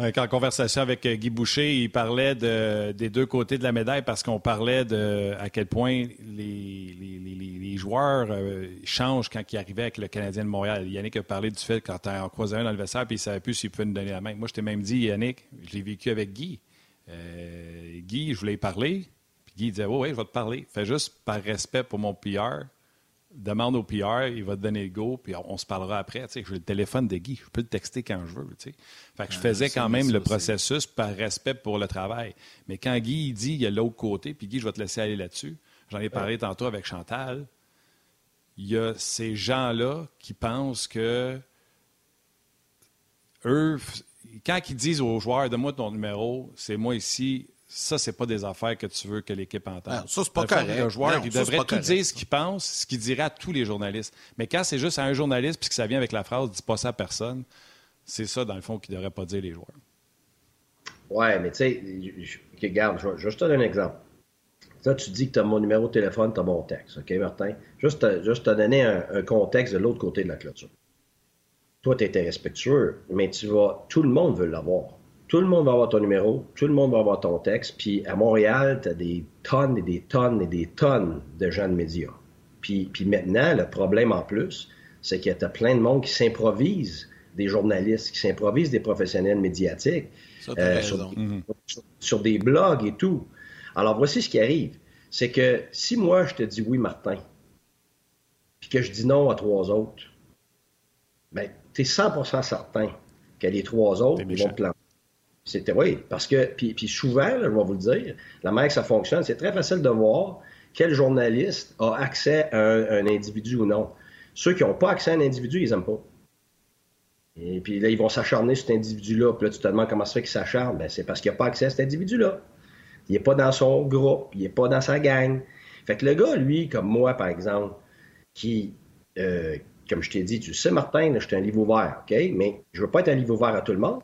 En conversation avec euh, Guy Boucher, il parlait des deux côtés de la médaille parce qu'on parlait de à quel point les, joueurs euh, changent quand ils arrivaient avec le Canadien de Montréal. Yannick a parlé du fait quand on croisait un dans le vestiaire puis il ne savait plus s'il pouvait nous donner la main. Moi, je t'ai même dit, Yannick, je l'ai vécu avec Guy. Euh, Guy, je voulais y parler. Puis Guy disait, oui, oui, je vais te parler. Fais juste par respect pour mon PR demande au PR, il va te donner le go, puis on, se parlera après. Tu sais, j'ai le téléphone de Guy, je peux le texter quand je veux. Tu sais. Fait que je ah, faisais quand même le processus par respect pour le travail. Mais quand Guy il dit il y a l'autre côté, puis Guy, je vais te laisser aller là-dessus. J'en ai parlé tantôt avec Chantal. Il y a ces gens-là qui pensent que eux, quand ils disent aux joueurs, donne-moi ton numéro, c'est moi ici, ça, c'est pas des affaires que tu veux que l'équipe entende. ça, c'est pas correct. Un joueur, il devrait tout dire ce qu'il pense, ce qu'il dirait à tous les journalistes. Mais quand c'est juste à un journaliste puis que ça vient avec la phrase « dis pas ça à personne », c'est ça, dans le fond, qu'il devrait pas dire les joueurs. Ouais, mais tu sais, regarde, je vais juste te donner un exemple. Ça, tu dis que tu as mon numéro de téléphone, tu as mon texte, OK, Martin? Juste, juste te donner un, contexte de l'autre côté de la clôture. Toi, tu étais respectueux, mais tu vas, tout le monde veut l'avoir tout le monde va avoir ton numéro, tout le monde va avoir ton texte. Puis à Montréal, tu as des tonnes et des tonnes et des tonnes de gens de médias. Puis, puis maintenant, le problème en plus, c'est qu'il y a plein de monde qui s'improvise des journalistes, qui s'improvisent des professionnels médiatiques euh, mhm. sur, des blogs et tout. Alors voici ce qui arrive. C'est que si moi je te dis oui, Martin, puis que je dis non à trois autres, ben, tu es 100% certain que les trois autres vont te planter. C'était oui, parce que, puis, souvent, je vais vous le dire, la manière que ça fonctionne, c'est très facile de voir quel journaliste a accès à un, individu ou non. Ceux qui n'ont pas accès à un individu, ils n'aiment pas. Et puis là, ils vont s'acharner sur cet individu-là. Puis là, tu te demandes comment ça fait qu'il s'acharne. Ben, c'est parce qu'il n'a pas accès à cet individu-là. Il n'est pas dans son groupe, il n'est pas dans sa gang. Fait que le gars, lui, comme moi, par exemple, qui, euh, comme je t'ai dit, tu sais, Martin, je suis un livre ouvert, OK? Mais je ne veux pas être un livre ouvert à tout le monde.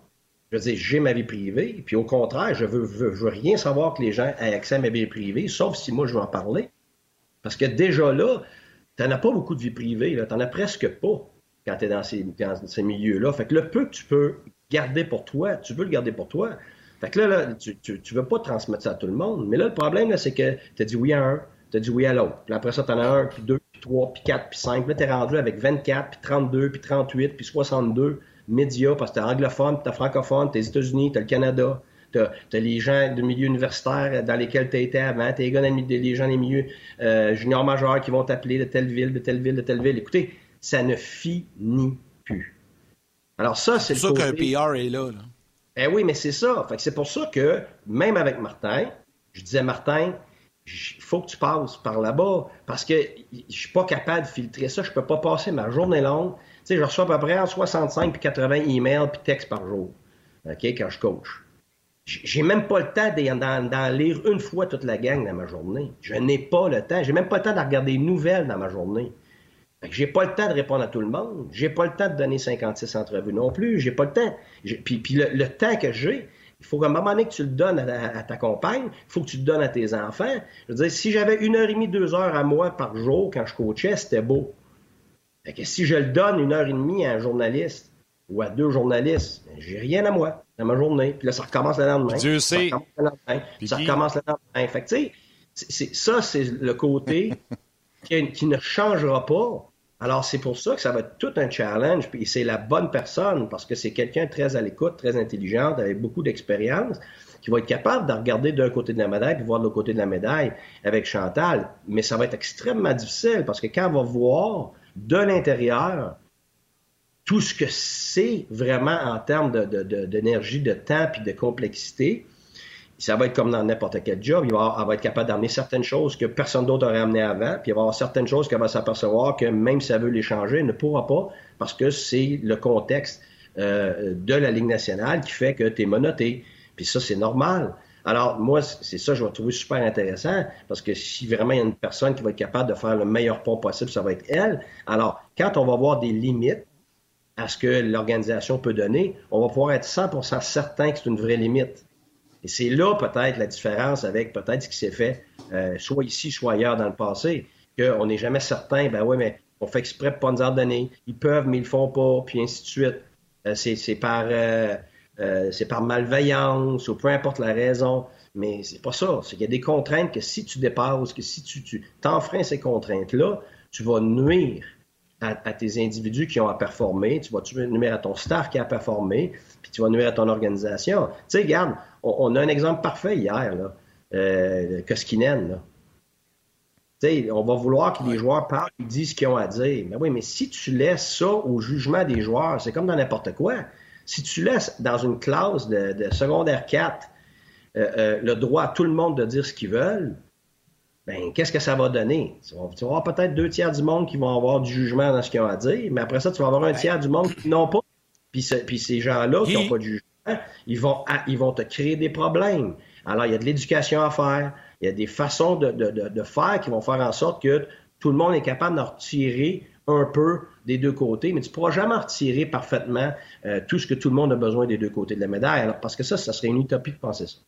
Je veux dire, j'ai ma vie privée, puis au contraire, je veux, veux, rien savoir que les gens aient accès à ma vie privée, sauf si moi je veux en parler. Parce que déjà là, tu n'en as pas beaucoup de vie privée, tu n'en as presque pas quand tu es dans ces, milieux-là. Fait que le peu que tu peux garder pour toi, tu veux le garder pour toi. Fait que là, tu, tu, veux pas transmettre ça à tout le monde. Mais là, le problème, c'est que tu as dit oui à un, tu as dit oui à l'autre. Puis après ça, tu en as un, puis deux, puis trois, puis quatre, puis cinq. Là, tu es rendu avec 24, puis 32, puis 38, puis 62 médias, parce que t'es anglophone, t'es francophone, t'es États-Unis, t'as le Canada. tu as, les gens du milieu universitaire dans lesquels tu as été avant, tu as les gens des milieux euh, juniors majeurs qui vont t'appeler de telle ville, de telle ville, de telle ville. Écoutez, ça ne finit plus. Alors ça, c'est pour ça qu'un PR est là. là. Eh oui, mais c'est ça. Fait c'est pour ça que, même avec Martin, je disais, Martin, il faut que tu passes par là-bas parce que je suis pas capable de filtrer ça. Je peux pas passer ma journée longue. Je reçois à peu près 65 puis 80 emails puis textes par jour, quand je coach. J'ai même pas le temps d'en lire une fois toute la gang dans ma journée. Je n'ai pas le temps. J'ai même pas le temps de regarder les nouvelles dans ma journée. J'ai pas le temps de répondre à tout le monde. J'ai pas le temps de donner 56 entrevues non plus. J'ai pas le temps. Puis, le, temps que j'ai, il faut qu'à un moment donné que tu le donnes à, ta compagne, il faut que tu le donnes à tes enfants. Je veux dire, si j'avais une heure et demie, deux heures à moi par jour quand je coachais, c'était beau. Fait que si je le donne une heure et demie à un journaliste ou à deux journalistes, ben, j'ai rien à moi dans ma journée. Puis là, ça recommence le lendemain. Dieu sait. Ça recommence le lendemain. ça recommence le lendemain. Fait que, tu sais, ça, c'est le côté (laughs) qui ne changera pas alors, c'est pour ça que ça va être tout un challenge, puis c'est la bonne personne, parce que c'est quelqu'un très à l'écoute, très intelligent, avec beaucoup d'expérience, qui va être capable de regarder d'un côté de la médaille, puis voir de l'autre côté de la médaille avec Chantal. Mais ça va être extrêmement difficile, parce que quand on va voir de l'intérieur tout ce que c'est vraiment en termes d'énergie, de, temps, puis de complexité, ça va être comme dans n'importe quel job. Il va, elle va être capable d'amener certaines choses que personne d'autre aurait amené avant, puis il va y avoir certaines choses qu'elle va s'apercevoir que même si elle veut les changer, elle ne pourra pas parce que c'est le contexte euh, de la Ligue nationale qui fait que tu es monoté. Puis ça, c'est normal. Alors, moi, c'est ça je vais trouver super intéressant, parce que si vraiment il y a une personne qui va être capable de faire le meilleur pont possible, ça va être elle. Alors, quand on va voir des limites à ce que l'organisation peut donner, on va pouvoir être 100% certain que c'est une vraie limite. Et c'est là peut-être la différence avec peut-être ce qui s'est fait euh, soit ici, soit ailleurs dans le passé, qu'on n'est jamais certain, ben oui, mais on fait exprès de pas nous en donner. Ils peuvent, mais ils le font pas, puis ainsi de suite. Euh, c'est par euh, c'est par malveillance ou peu importe la raison. Mais c'est pas ça. C'est qu'il y a des contraintes que si tu dépasses, que si tu, tu t'enfreins ces contraintes-là, tu vas nuire à, tes individus qui ont à performer, tu vas nuire à ton staff qui a performé, puis tu vas nuire à ton organisation. Tu sais, regarde, on, a un exemple parfait hier, là, euh, Koskinen. Là. on va vouloir que les joueurs parlent, ils disent ce qu'ils ont à dire. Mais oui, mais si tu laisses ça au jugement des joueurs, c'est comme dans n'importe quoi. Si tu laisses dans une classe de, secondaire 4 euh, euh, le droit à tout le monde de dire ce qu'ils veulent, ben qu'est-ce que ça va donner? Tu vas, avoir peut-être deux tiers du monde qui vont avoir du jugement dans ce qu'ils ont à dire, mais après ça, tu vas avoir un tiers du monde qui n'ont pas. Puis, puis ces gens-là qui n'ont pas de jugement, ils vont, ils vont te créer des problèmes. Alors, il y a de l'éducation à faire, il y a des façons de, de, faire qui vont faire en sorte que tout le monde est capable d'en retirer un peu des deux côtés, mais tu ne pourras jamais retirer parfaitement euh, tout ce que tout le monde a besoin des deux côtés de la médaille, alors, parce que ça, ça serait une utopie de penser ça.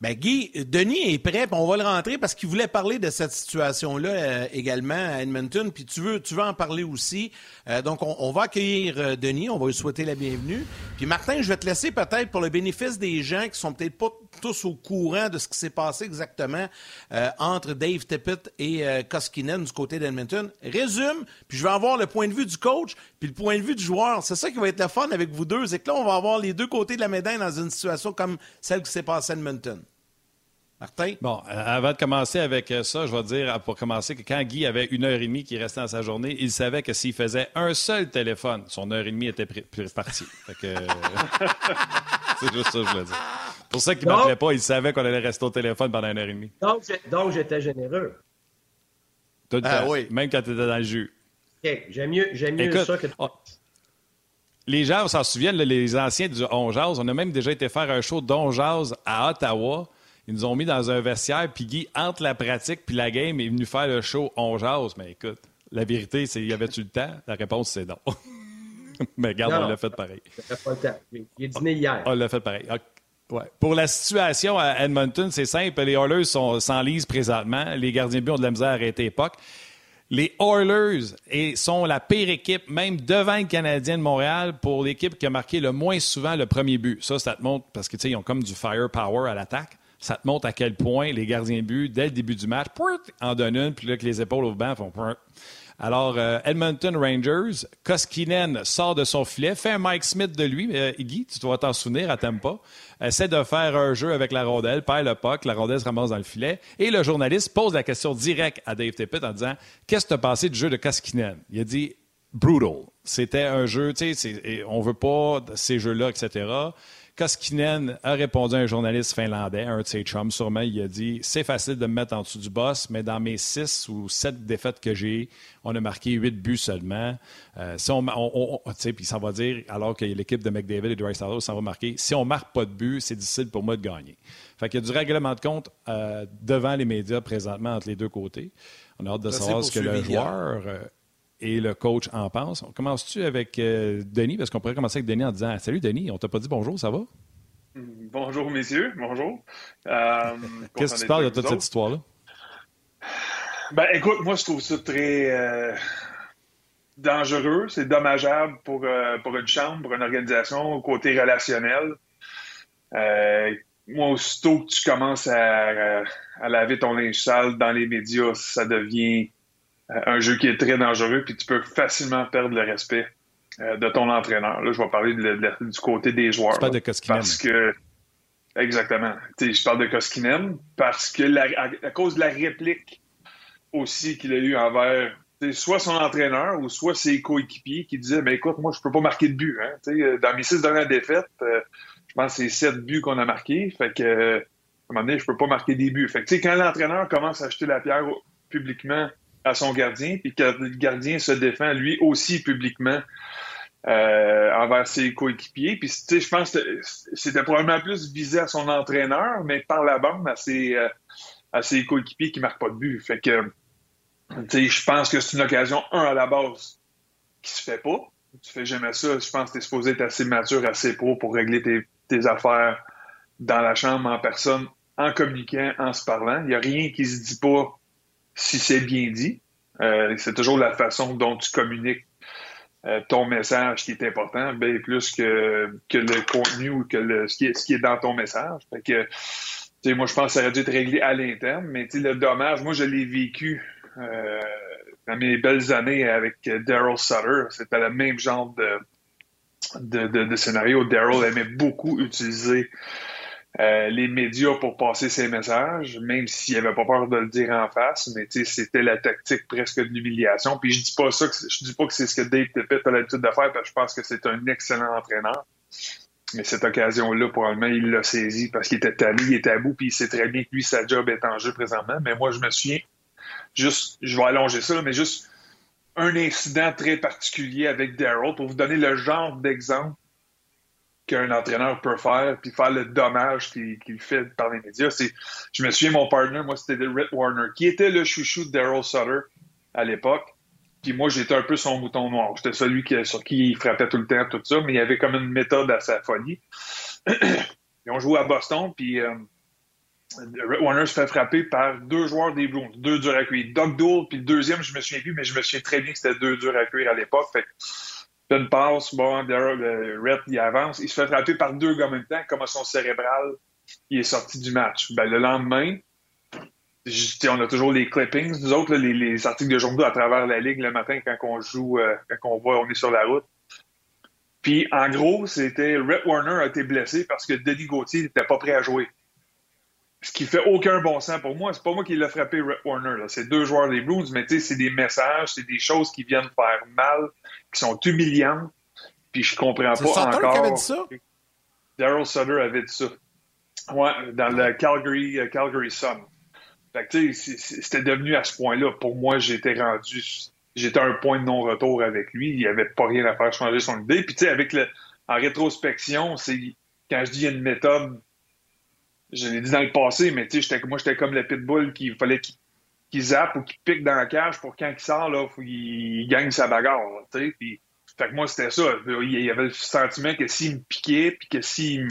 Ben Guy, Denis est prêt, on va le rentrer parce qu'il voulait parler de cette situation-là euh, également à Edmonton, puis tu veux, tu veux en parler aussi. Euh, donc, on, va accueillir Denis, on va lui souhaiter la bienvenue. Puis Martin, je vais te laisser peut-être pour le bénéfice des gens qui sont peut-être pas tous au courant de ce qui s'est passé exactement entre Dave Tippett et Koskinen du côté d'Edmonton. Résume, puis je vais avoir le point de vue du coach, puis le point de vue du joueur. C'est ça qui va être le fun avec vous deux, c'est que là, on va avoir les deux côtés de la médaille dans une situation comme celle qui s'est passée à Edmonton. Martin? Bon, euh, avant de commencer avec euh, ça, je vais dire, pour commencer, que quand Guy avait une heure et demie qui restait dans sa journée, il savait que s'il faisait un seul téléphone, son heure et demie était partie. Euh, (laughs) c'est juste ça que je voulais dire. Pour ça qu'il ne m'appelait pas, il savait qu'on allait rester au téléphone pendant une heure et demie. Donc, j'étais généreux. ah, oui. Même quand tu étais dans le jus. OK, j'aime mieux, mieux ça que... Oh, les gens s'en souviennent, les anciens du On on a même déjà été faire un show d'On à Ottawa. Ils nous ont mis dans un vestiaire, puis Guy, entre la pratique puis la game, est venu faire le show On jase. Mais écoute, la vérité, c'est y avait-tu le temps? La réponse, c'est non. (laughs) Mais regarde, on l'a fait pareil. pas le temps. Il a dîné hier. On l'a fait pareil. Pour la situation à Edmonton, c'est simple. Les Oilers lise présentement. Les gardiens de but ont de la misère à arrêter époque. Les Oilers sont la pire équipe, même devant le Canadien de Montréal, pour l'équipe qui a marqué le moins souvent le premier but. Ça, ça te montre parce qu'ils ont comme du firepower à l'attaque. ça te montre à quel point les gardiens de but, dès le début du match, en donnent une, puis là, que les épaules au banc font. Alors, euh, Edmonton Rangers, Koskinen sort de son filet, fait un Mike Smith de lui. Euh, Iggy, tu dois t'en souvenir à Tampa. Essaie de faire un jeu avec la rondelle, perd le puck, la rondelle se ramasse dans le filet. Et le journaliste pose la question directe à Dave Tippett en disant Qu'est-ce que tu as pensé du jeu de Koskinen? Il a dit Brutal. C'était un jeu, tu sais, on veut pas ces jeux-là, etc. Koskinen a répondu à un journaliste finlandais, un de ses chums sûrement, il a dit C'est facile de me mettre en dessous du boss, mais dans mes six ou sept défaites que j'ai, on a marqué huit buts seulement. Euh, si on, puis ça va dire, alors que l'équipe de McDavid et de Rice s'en va marquer, si on marque pas de but, c'est difficile pour moi de gagner. Fait qu'il y a du règlement de compte euh, devant les médias présentement entre les deux côtés. On a hâte de savoir ce que le joueur. Euh, et le coach en pense. On commence-tu avec euh, Denis? Parce qu'on pourrait commencer avec Denis en disant Salut Denis, on t'a pas dit bonjour, ça va? Bonjour messieurs, bonjour. Euh, (laughs) Qu'est-ce que tu parles de toute cette histoire-là? Ben écoute, moi je trouve ça très euh, dangereux, c'est dommageable pour, pour une chambre, pour une organisation, au côté relationnel. moi, aussitôt que tu commences à, à laver ton linge sale dans les médias, ça devient un jeu qui est très dangereux, puis tu peux facilement perdre le respect euh, de ton entraîneur. Là, je vais parler du côté des joueurs. Tu parles de Koskinen. Parce que, exactement. je parle de Koskinen parce que à, cause de la réplique aussi qu'il a eu envers soit son entraîneur ou soit ses coéquipiers qui disaient ben écoute, moi, je peux pas marquer de but. Hein. Euh, dans mes six dernières défaites, je pense que c'est sept buts qu'on a marqués. Fait que, à un moment donné, je peux pas marquer des buts. Fait que, quand l'entraîneur commence à acheter la pierre publiquement à son gardien, puis que le gardien se défend lui aussi publiquement euh, envers ses coéquipiers. Puis, je pense que c'était probablement plus visé à son entraîneur, mais par la bande à ses, euh, ses coéquipiers qui ne marquent pas de but. Fait que, je pense que c'est une occasion, un, à la base, qui se fait pas. Tu fais jamais ça. Je pense que tu es supposé être assez mature, assez pro pour régler tes, tes affaires dans la chambre, en personne, en communiquant, en se parlant. Il n'y a rien qui se dit pas si c'est bien dit. Euh, c'est toujours la façon dont tu communiques euh, ton message qui est important, bien plus que, que le contenu ou que le, ce, qui est, ce qui est dans ton message. Fait que, moi, je pense que ça aurait dû être réglé à l'interne, mais le dommage, moi, je l'ai vécu euh, dans mes belles années avec Daryl Sutter. C'était le même genre de, de, de, de scénario. Daryl aimait beaucoup utiliser euh, les médias pour passer ses messages, même s'il avait pas peur de le dire en face, mais c'était la tactique presque de l'humiliation. Puis je dis pas ça, je dis pas que c'est ce que Dave Tippett a l'habitude de faire, parce que je pense que c'est un excellent entraîneur. Mais cette occasion-là, probablement, il l'a saisi parce qu'il était tanné, il était à bout, puis il sait très bien que lui, sa job est en jeu présentement. Mais moi, je me souviens, juste, je vais allonger ça, mais juste un incident très particulier avec Daryl pour vous donner le genre d'exemple qu'un entraîneur peut faire, puis faire le dommage qu'il fait par les médias. Je me souviens, mon partner, moi, c'était Rhett Warner, qui était le chouchou de Daryl Sutter à l'époque. Puis moi, j'étais un peu son mouton noir. J'étais celui qui, sur qui il frappait tout le temps, tout ça, mais il y avait comme une méthode à sa folie. (clears throat) Ils ont joué à Boston, puis euh, Warner se fait frapper par deux joueurs des Blues, deux durs à cuire. Doug Doole, puis le deuxième, je me souviens plus, mais je me souviens très bien que c'était deux durs à cuire à l'époque. Une passe, bon, le il avance, il se fait frapper par deux gars en même temps, commotion cérébrale, il est sorti du match. Ben, le lendemain, on a toujours les clippings, nous autres, les, articles de journaux à travers la ligue le matin quand on joue, euh, quand on voit, on est sur la route. Puis, en gros, c'était Red Warner a été blessé parce que Denis Gauthier n'était pas prêt à jouer. Ce qui fait aucun bon sens pour moi. C'est pas moi qui l'ai frappé, Red Warner. C'est deux joueurs des Blues, mais c'est des messages, c'est des choses qui viennent faire mal qui sont humiliantes. Puis je comprends pas encore. Qui avait dit ça? Daryl Sutter avait dit ça. Ouais, dans le Calgary, euh, Calgary Sun. Fait que, c'était devenu à ce point-là. Pour moi, j'étais rendu, j'étais à un point de non-retour avec lui. Il n'y avait pas rien à faire changer son idée. Puis, tu sais, avec le, en rétrospection, c'est, quand je dis une méthode, je l'ai dit dans le passé, mais tu sais, moi, j'étais comme le pitbull qu'il fallait qu'il qui zappe ou qui pique dans la cage pour quand il sort, là, qu'il gagne sa bagarre. fait que moi, c'était ça. Il y avait le sentiment que s'il me piquait, puis que s'il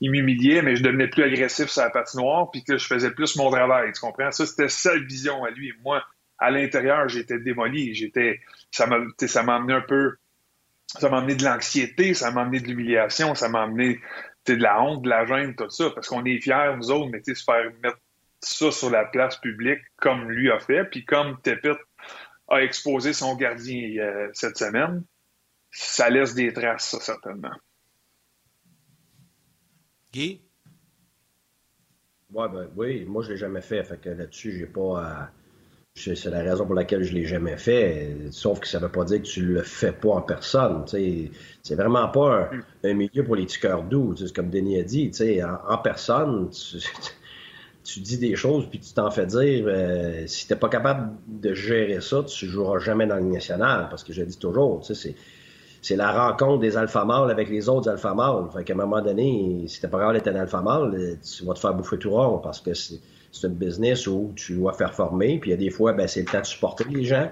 m'humiliait, mais je devenais plus agressif sur la patinoire, puis que je faisais plus mon travail. Tu comprends? Ça, c'était sa vision à lui. Moi, à l'intérieur, j'étais démoli. J'étais. Ça m'a ça m'a amené un peu. Ça m'a amené de l'anxiété, ça m'a amené de l'humiliation, ça m'a amené de la honte, de la gêne, tout ça, parce qu'on est fiers, nous autres, mais se faire mettre ça sur la place publique comme lui a fait, puis comme Tepit a exposé son gardien euh, cette semaine, ça laisse des traces, ça, certainement. Guy? Ouais, ben, oui, moi je l'ai jamais fait, fait que là-dessus, j'ai pas C'est la raison pour laquelle je l'ai jamais fait, sauf que ça veut pas dire que tu le fais pas en personne. C'est vraiment pas un, milieu pour les cœurs doux. C'est comme Denis a dit, en, en personne, tu, (laughs) tu dis des choses puis tu t'en fais dire. Euh, si t'es pas capable de gérer ça, tu joueras jamais dans le national parce que je dis toujours, c'est c'est la rencontre des alpha mâles avec les autres alpha mâles. Fait qu'à un moment donné, si t'es pas capable d'être un alpha mâle, tu vas te faire bouffer tout rond parce que c'est un business où tu dois faire former. Puis il y a des fois, ben, c'est le temps de supporter les gens.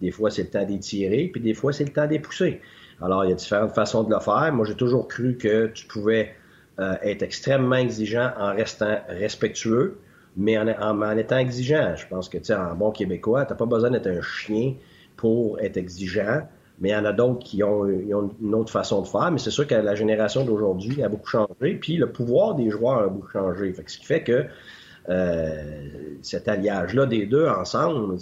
Des fois, c'est le temps d'étirer. Puis des fois, c'est le temps d'épousser. Alors, il y a différentes façons de le faire. Moi, j'ai toujours cru que tu pouvais euh, être extrêmement exigeant en restant respectueux, mais en, étant exigeant. Je pense que, tu sais, en bon québécois, tu n'as pas besoin d'être un chien pour être exigeant, mais il y en a d'autres qui ont, une autre façon de faire. Mais c'est sûr que la génération d'aujourd'hui a beaucoup changé, puis le pouvoir des joueurs a beaucoup changé. ce qui fait que cet alliage-là des deux ensemble,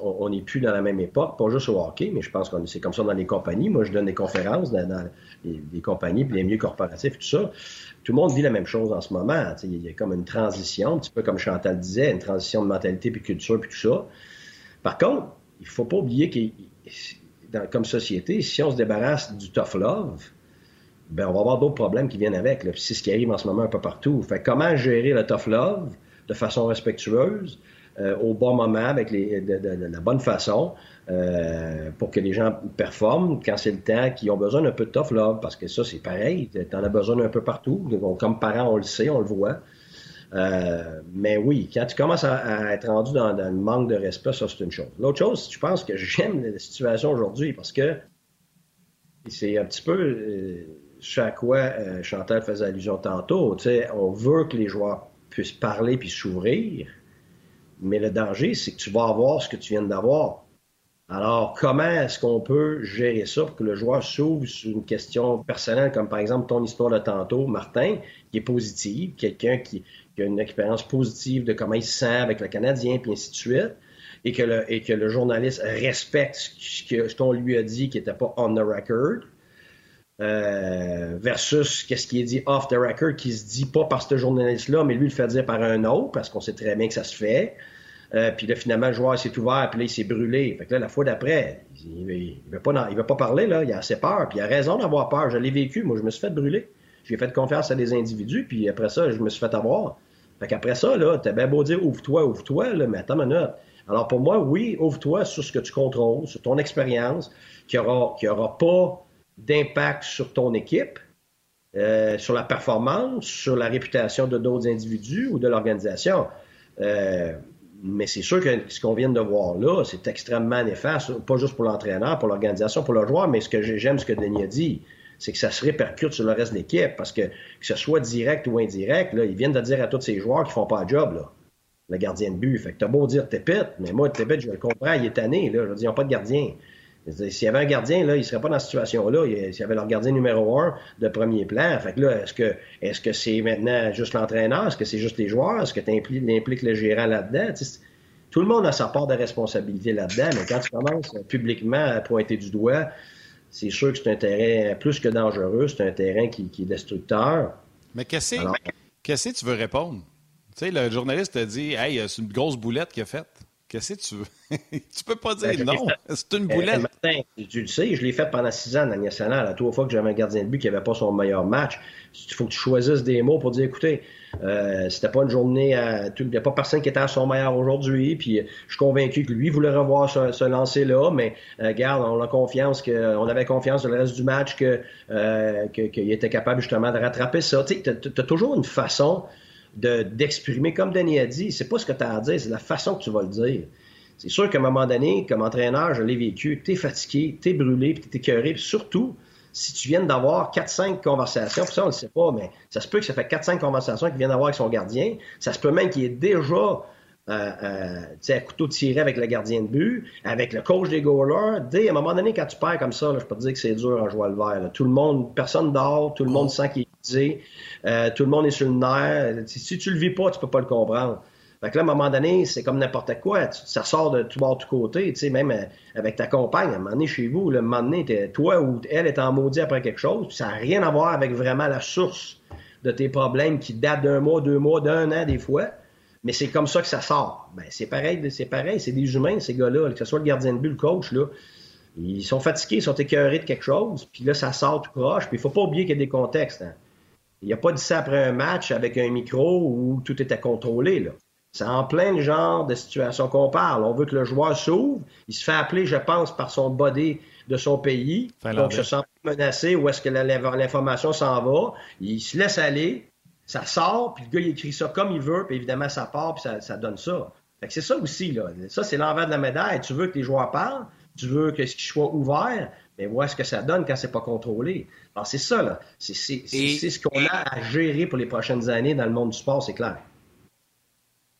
on n'est plus dans la même époque, pas juste au hockey, mais je pense que c'est comme ça dans les compagnies. Moi, je donne des conférences dans, les, compagnies, puis les milieux corporatifs, tout ça tout le monde vit la même chose en ce moment. Il y a comme une transition, un petit peu comme Chantal disait, une transition de mentalité puis culture puis tout ça. Par contre, il faut pas oublier que comme société, si on se débarrasse du tough love, ben on va avoir d'autres problèmes qui viennent avec. C'est ce qui arrive en ce moment un peu partout. Comment gérer le tough love? De façon respectueuse, euh, au bon moment, avec de, la bonne façon, euh, pour que les gens performent quand c'est le temps, qu'ils ont besoin d'un peu de tough love, parce que ça, c'est pareil, tu en as besoin un peu partout. comme parents, on le sait, on le voit. Euh, mais oui, quand tu commences à, être rendu dans, le manque de respect, ça, c'est une chose. L'autre chose, je pense que j'aime la situation aujourd'hui parce que c'est un petit peu ce à quoi Chantal faisait allusion tantôt. On veut que les joueurs puissent parler puis s'ouvrir, mais le danger, c'est que tu vas avoir ce que tu viens d'avoir. Alors, comment est-ce qu'on peut gérer ça pour que le joueur s'ouvre sur une question personnelle, comme par exemple ton histoire de tantôt, Martin, qui est positive, quelqu'un qui, a une expérience positive de comment il se sent avec le Canadien, puis ainsi de suite, et que le, et que le journaliste respecte ce qu'on lui a dit qui n'était pas on the record, euh, versus qu'est-ce qui est dit off the record, qui se dit pas par ce journaliste-là, mais lui le fait dire par un autre, parce qu'on sait très bien que ça se fait. Euh, puis là, finalement, le joueur s'est ouvert, puis là, il s'est brûlé. Fait que là, la fois d'après, il, ne veut pas, il veut pas parler, là. Il a assez peur, puis il a raison d'avoir peur. Je l'ai vécu. Moi, je me suis fait brûler. J'ai fait confiance à des individus, puis après ça, je me suis fait avoir. Fait qu'après ça, là, t'as bien beau dire ouvre-toi, ouvre-toi, là, mais attends une. Alors pour moi, oui, ouvre-toi sur ce que tu contrôles, sur ton expérience, qui aura, aura pas d'impact sur ton équipe, euh, sur la performance, sur la réputation de d'autres individus ou de l'organisation. Euh, mais c'est sûr que ce qu'on vient de voir là, c'est extrêmement néfaste, pas juste pour l'entraîneur, pour l'organisation, pour le joueur, mais ce que j'aime, ce que Denis a dit, c'est que ça se répercute sur le reste de l'équipe, parce que que ce soit direct ou indirect, là, ils viennent de dire à tous ces joueurs qui font pas le job, là, le gardien de but. Fait que t'as beau dire Tépit, mais moi, Tépit, je le comprends, il est tanné, là, je veux dire, ils n'ont pas de gardien. S'il y avait un gardien, là, il serait pas dans cette situation-là. S'il y avait leur gardien numéro un de premier plan, fait que là, est-ce que est-ce que c'est maintenant juste l'entraîneur? Est-ce que c'est juste les joueurs? Est-ce que tu impliques, le gérant là-dedans? tout le monde a sa part de responsabilité là-dedans, mais quand tu commences publiquement à pointer du doigt, c'est sûr que c'est un terrain plus que dangereux, c'est un terrain qui, est destructeur. Mais qu'est-ce que tu veux répondre? Tu sais, le journaliste te dit Hey, c'est une grosse boulette qu'il a faite. Qu'est-ce que tu veux? (laughs) tu peux pas dire ben, non. C'est une boulette. tu le sais, je l'ai fait pendant six ans la nationale. À trois fois que j'avais un gardien de but qui n'avait pas son meilleur match, il faut que tu choisisses des mots pour dire écoutez, euh, c'était pas une journée Il n'y a pas personne qui était à son meilleur aujourd'hui. Puis je suis convaincu que lui voulait revoir ce, lancer-là, mais euh, garde, on a confiance que on avait confiance dans le reste du match que euh, qu'il était capable justement de rattraper ça. Tu as, toujours une façon d'exprimer, comme Denis a dit, c'est pas ce que tu as à dire, c'est la façon que tu vas le dire. C'est sûr qu'à un moment donné, comme entraîneur, je l'ai vécu, tu es fatigué, tu es brûlé, puis tu es écœuré, surtout, si tu viens d'avoir 4-5 conversations, puis ça, on ne le sait pas, mais ça se peut que ça fait 4-5 conversations qu'il vient d'avoir avec son gardien. Ça se peut même qu'il est déjà euh, euh, à couteau tiré avec le gardien de but, avec le coach des goalers. Dès, à un moment donné, quand tu perds comme ça, je peux te dire que c'est dur en jouant le vert. Tout le monde, personne dort, tout le monde sent qu'il divisé. Euh, tout le monde est sur le nerf. Si tu le vis pas, tu peux pas le comprendre. Fait que là, à un moment donné, c'est comme n'importe quoi. ça sort de tout bord, de tout côté. Tu sais, même euh, avec ta compagne, à un moment donné, chez vous, le moment donné, toi ou elle est en maudit après quelque chose, ça n'a rien à voir avec vraiment la source de tes problèmes qui datent d'un mois, deux mois, d'un an des fois. Mais c'est comme ça que ça sort. Ben, c'est pareil, c'est pareil, c'est des humains, ces gars-là, que ce soit le gardien de but, le coach, là. Ils sont fatigués, ils sont écœurés de quelque chose, puis là, ça sort tout proche. Puis il faut pas oublier qu'il y a des contextes. Hein. Il n'y a pas dit ça après un match avec un micro où tout était contrôlé. Là. C'est en plein genre de situation qu'on parle. On veut que le joueur s'ouvre. Il se fait appeler, je pense, par son body de son pays. Donc, se sent menacé. Où est-ce que l'information s'en va? Il se laisse aller. Ça sort. Puis le gars, il écrit ça comme il veut. Puis évidemment, ça part. Puis ça, donne ça. c'est ça aussi. Là. Ça, c'est l'envers de la médaille. Tu veux que les joueurs parlent. Tu veux que ce qui soit ouvert. Mais vois ce que ça donne quand c'est pas contrôlé? Alors, c'est ça, là. C'est ce qu'on a à gérer pour les prochaines années dans le monde du sport, c'est clair.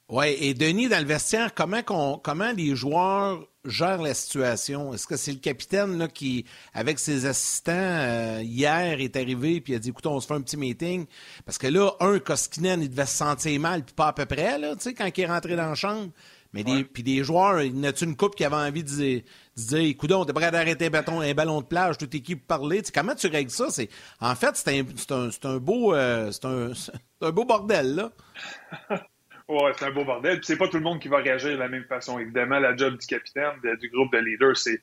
Oui, et Denis, dans le vestiaire, comment, comment les joueurs gèrent la situation? Est-ce que c'est le capitaine là, qui, avec ses assistants, euh, hier est arrivé puis a dit écoute, on se fait un petit meeting? Parce que là, un, Koskinen, il devait se sentir mal, puis pas à peu près, là, tu sais, quand il est rentré dans la chambre. Mais des, puis des joueurs, il y a une coupe qui avait envie de dire, de dire écoute, t'es prêt à arrêter un bâton, un ballon de plage, toute équipe parler? Comment tu règles ça? C'est, en fait, c'est un, un, un, beau, euh, c'est un, (laughs) un beau bordel, là. (laughs) C'est un beau bordel. Puis c'est pas tout le monde qui va réagir de la même façon. Évidemment, la job du capitaine, du groupe de leaders, c'est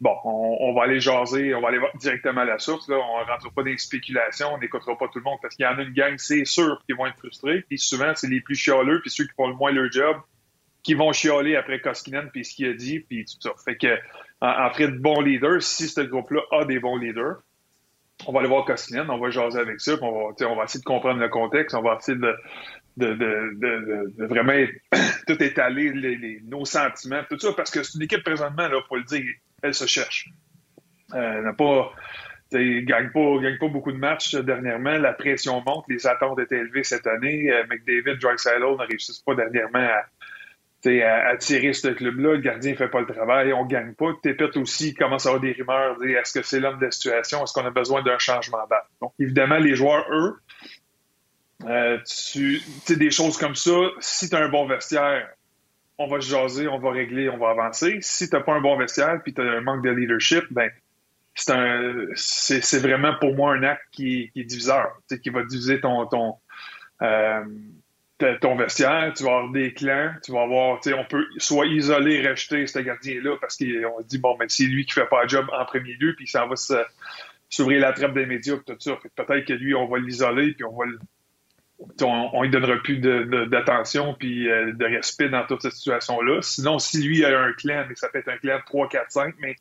bon, on, va aller jaser, on va aller directement à la source. Là. On ne rentre pas dans les spéculations, on n'écoutera pas tout le monde parce qu'il y en a une gang, c'est sûr, qui vont être frustrés. Puis souvent, c'est les plus chialeux, puis ceux qui font le moins leur job, qui vont chialer après Koskinen, puis ce qu'il a dit, puis tout ça. Fait que, en, fait de bons leaders, si ce groupe-là a des bons leaders, on va aller voir Koskinen, on va jaser avec ça, on va, on va essayer de comprendre le contexte, on va essayer de, de, vraiment (coughs) tout étaler, les, nos sentiments, tout ça, parce que c'est une équipe présentement, faut le dire, elle se cherche. Euh, n'a pas, gagne pas, gagne pas beaucoup de matchs dernièrement. La pression monte, les attentes étaient élevées cette année. Euh, McDavid, Drysdale ne réussissent pas dernièrement à, tirer ce club-là. Le gardien ne fait pas le travail, on gagne pas. Tépette aussi commence à avoir des rumeurs. Est-ce que c'est l'homme de situation? Est-ce qu'on a besoin d'un changement d'acte? Donc, évidemment, les joueurs, eux, euh, tu des choses comme ça, si tu as un bon vestiaire, on va se jaser, on va régler, on va avancer. Si tu pas un bon vestiaire puis tu as un manque de leadership, ben c'est un c'est vraiment pour moi un acte qui, qui est diviseur, qui va diviser ton ton euh, ton vestiaire, tu vas avoir des clans, tu vas avoir, tu sais, on peut soit isoler, rejeter ce gardien-là parce qu'on dit, bon, ben, c'est lui qui fait pas le job en premier lieu, puis ça va s'ouvrir la trappe des médias, tout ça. Peut-être que lui, on va l'isoler, puis on va le, on, ne lui donnera plus d'attention puis euh, de respect dans toute cette situation-là. Sinon, si lui a un clan, mais ça peut être un clan de 3, 4, 5, mais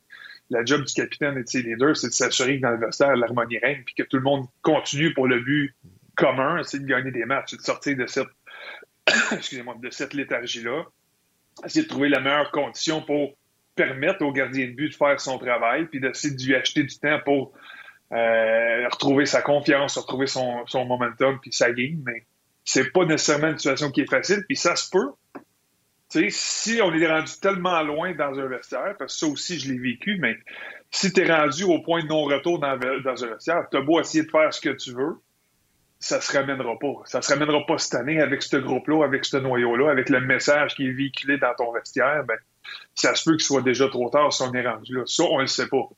la job du capitaine et de ses leaders, c'est de s'assurer que dans le vestiaire, l'harmonie règne puis que tout le monde continue pour le but commun, c'est de gagner des matchs, c'est de sortir de cette (coughs) excusez-moi, de cette léthargie-là, essayer de trouver la meilleure condition pour permettre au gardien de but de faire son travail, puis d'essayer de lui acheter du temps pour euh, retrouver sa confiance, retrouver son, momentum puis sa game, mais c'est pas nécessairement une situation qui est facile, puis ça se peut. sais, si on est rendu tellement loin dans un vestiaire, parce que ça aussi je l'ai vécu, mais si tu es rendu au point de non-retour dans, un vestiaire, tu as beau essayer de faire ce que tu veux, ça se ramènera pas. Ça se ramènera pas cette année avec ce groupe-là, avec ce noyau-là, avec le message qui est véhiculé dans ton vestiaire. Ben, ça se peut qu'il soit déjà trop tard si on est rendu là. Ça, on le sait pas.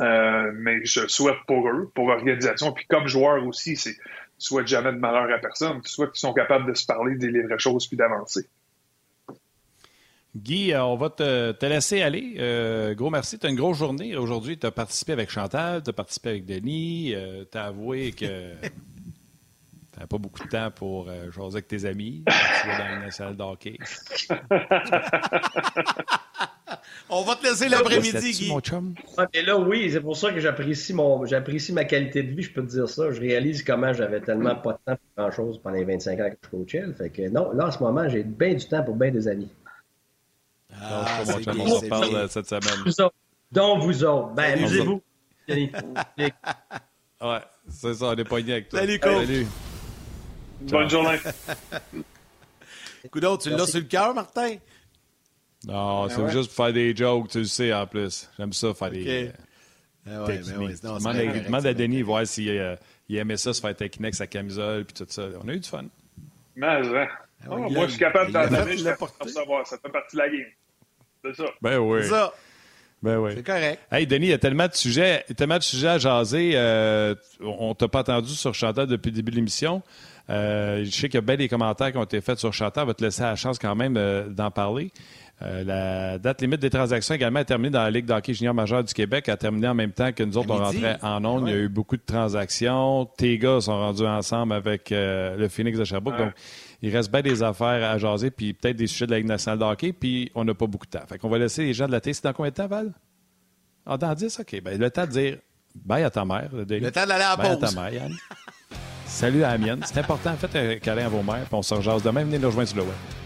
Euh, mais je souhaite pour eux, pour l'organisation, puis comme joueur aussi, c'est souhaite jamais de malheur à personne, tu souhaites qu'ils sont capables de se parler, de dire les vraies choses, puis d'avancer. Guy, euh, on va te, laisser aller. Euh, gros merci. Tu as une grosse journée. Aujourd'hui, tu as participé avec Chantal, tu as participé avec Denis. tu as avoué que (laughs) tu pas beaucoup de temps pour euh, jaser avec tes amis. Tu vas dans une salle d'hockey. (laughs) On va te laisser l'après-midi, Guy. Mon chum? mais là, oui, c'est pour ça que j'apprécie mon j'apprécie ma qualité de vie, je peux te dire ça. Je réalise comment j'avais tellement pas de temps pour grand-chose pendant les 25 ans que je coachais. Fait que non, là, en ce moment, j'ai bien du temps pour bien des amis. Ah, mon chum, on se parle cette semaine. Vous autres. Donc, vous autres. Ben, amusez-vous. ouais, c'est ça, on est poignés avec toi. Salut, coach. Salut. Bonne journée. Écoute, tu l'as sur le cœur, Martin? Non, ah c'est juste pour faire des jokes, tu le sais en plus. J'aime ça faire des. Ah ouais, demande, à, Denis voir s'il euh, il aimait ça, se faire taquiner avec sa camisole, puis tout ça. On a eu du fun. Mais, hein. Ah Oh, moi, je suis capable d'en donner, je suis savoir. Ça fait partie de la game. C'est ça. Ben oui. C'est ça. Ben oui. C'est correct. Hey, Denis, il y a tellement de sujets, tellement de sujets à jaser. Euh, on t'a pas entendu sur Chantal depuis le début de l'émission. Euh, je sais qu'il y a bien des commentaires qui ont été faits sur Chantal. On va te laisser la chance quand même euh, d'en parler. Euh, la date limite des transactions également est terminée dans la Ligue d'hockey junior majeur du Québec, a terminé en même temps que nous autres, on rentrait en ondes. Il y a eu beaucoup de transactions. Tes gars sont rendus ensemble avec euh, le Phoenix de Sherbrooke. Ouais. Donc, il reste bien des affaires à jaser, puis peut-être des sujets de la Ligue nationale de hockey, puis on n'a pas beaucoup de temps. Fait qu'on va laisser les gens de la télé. C'est dans combien de temps, Val? Ah, dans 10? OK. Ben, le temps de dire bye à ta mère. Le temps d'aller à la Bye à ta pause. mère, Yann. Salut à la mienne. C'est important. Faites un câlin à vos mères, puis on se rejase demain. Venez nous rejoindre sur le web.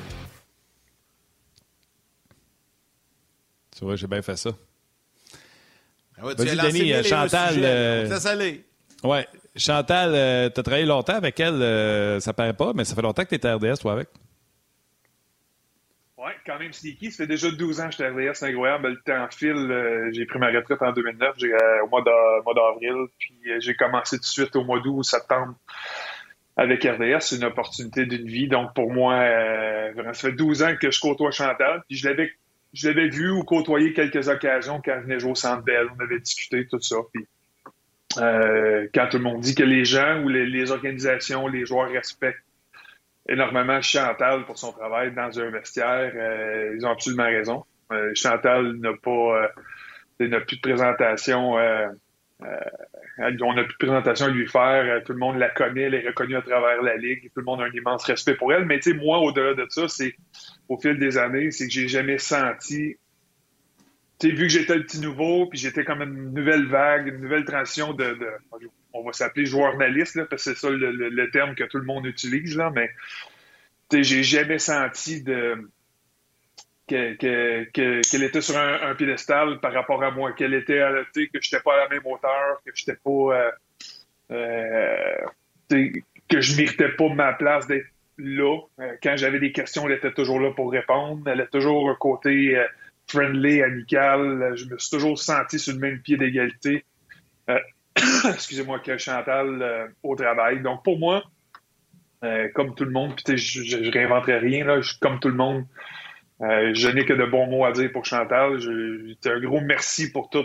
Tu vois, j'ai bien fait ça. Ah ouais, tu Vas-y, as Denis, un Chantal, euh. Ouais. Chantal, euh, t'as travaillé longtemps avec elle. euh, ça paraît pas, mais ça fait longtemps que t'es à RDS, toi, avec. Ouais, quand même sneaky. Ça fait déjà 12 ans que j'étais à RDS, c'est incroyable. Le temps file. euh, j'ai pris ma retraite en 2009, j'ai, euh, au mois d'a- mois d'avril. Puis euh, j'ai commencé tout de suite au mois d'août ou septembre avec RDS. C'est une opportunité d'une vie. Donc pour moi, euh, vraiment, ça fait 12 ans que je côtoie Chantal. Puis je l'avais, je l'avais vu ou côtoyé quelques occasions quand elle venait jouer au Centre. On avait discuté, tout ça. Puis euh, quand tout le monde dit que les gens ou les, les organisations, les joueurs respectent énormément Chantal pour son travail dans un vestiaire. Euh, ils ont absolument raison. Euh, Chantal n'a pas euh, n'a plus de présentation. Euh, on n'a plus de présentation à lui faire. Euh, Tout le monde la connaît, elle est reconnue à travers la ligue. Tout le monde a un immense respect pour elle. Mais tu sais, moi, au-delà de ça, c'est au fil des années, c'est que j'ai jamais senti. Tu sais, vu que j'étais le petit nouveau, puis j'étais comme une nouvelle vague, une nouvelle transition de, on va s'appeler joueur-naliste, là, parce que c'est ça le, le- terme que tout le monde utilise, là, mais j'ai jamais senti de que- que- qu'elle était sur un, piédestal par rapport à moi, qu'elle était, à- sais, que j'étais pas à la même hauteur, que j'étais pas, euh, euh, que je méritais pas ma place d'être là. Euh, quand j'avais des questions, elle était toujours là pour répondre. Elle a toujours un côté euh, friendly, amical. Je me suis toujours senti sur le même pied d'égalité. Euh, (coughs) excusez-moi, que Chantal euh, au travail. Donc, pour moi, euh, comme tout le monde, puis je, je, je réinventerai rien, là, je- comme tout le monde, euh, je n'ai que de bons mots à dire pour Chantal. Je, je- un gros merci pour tout.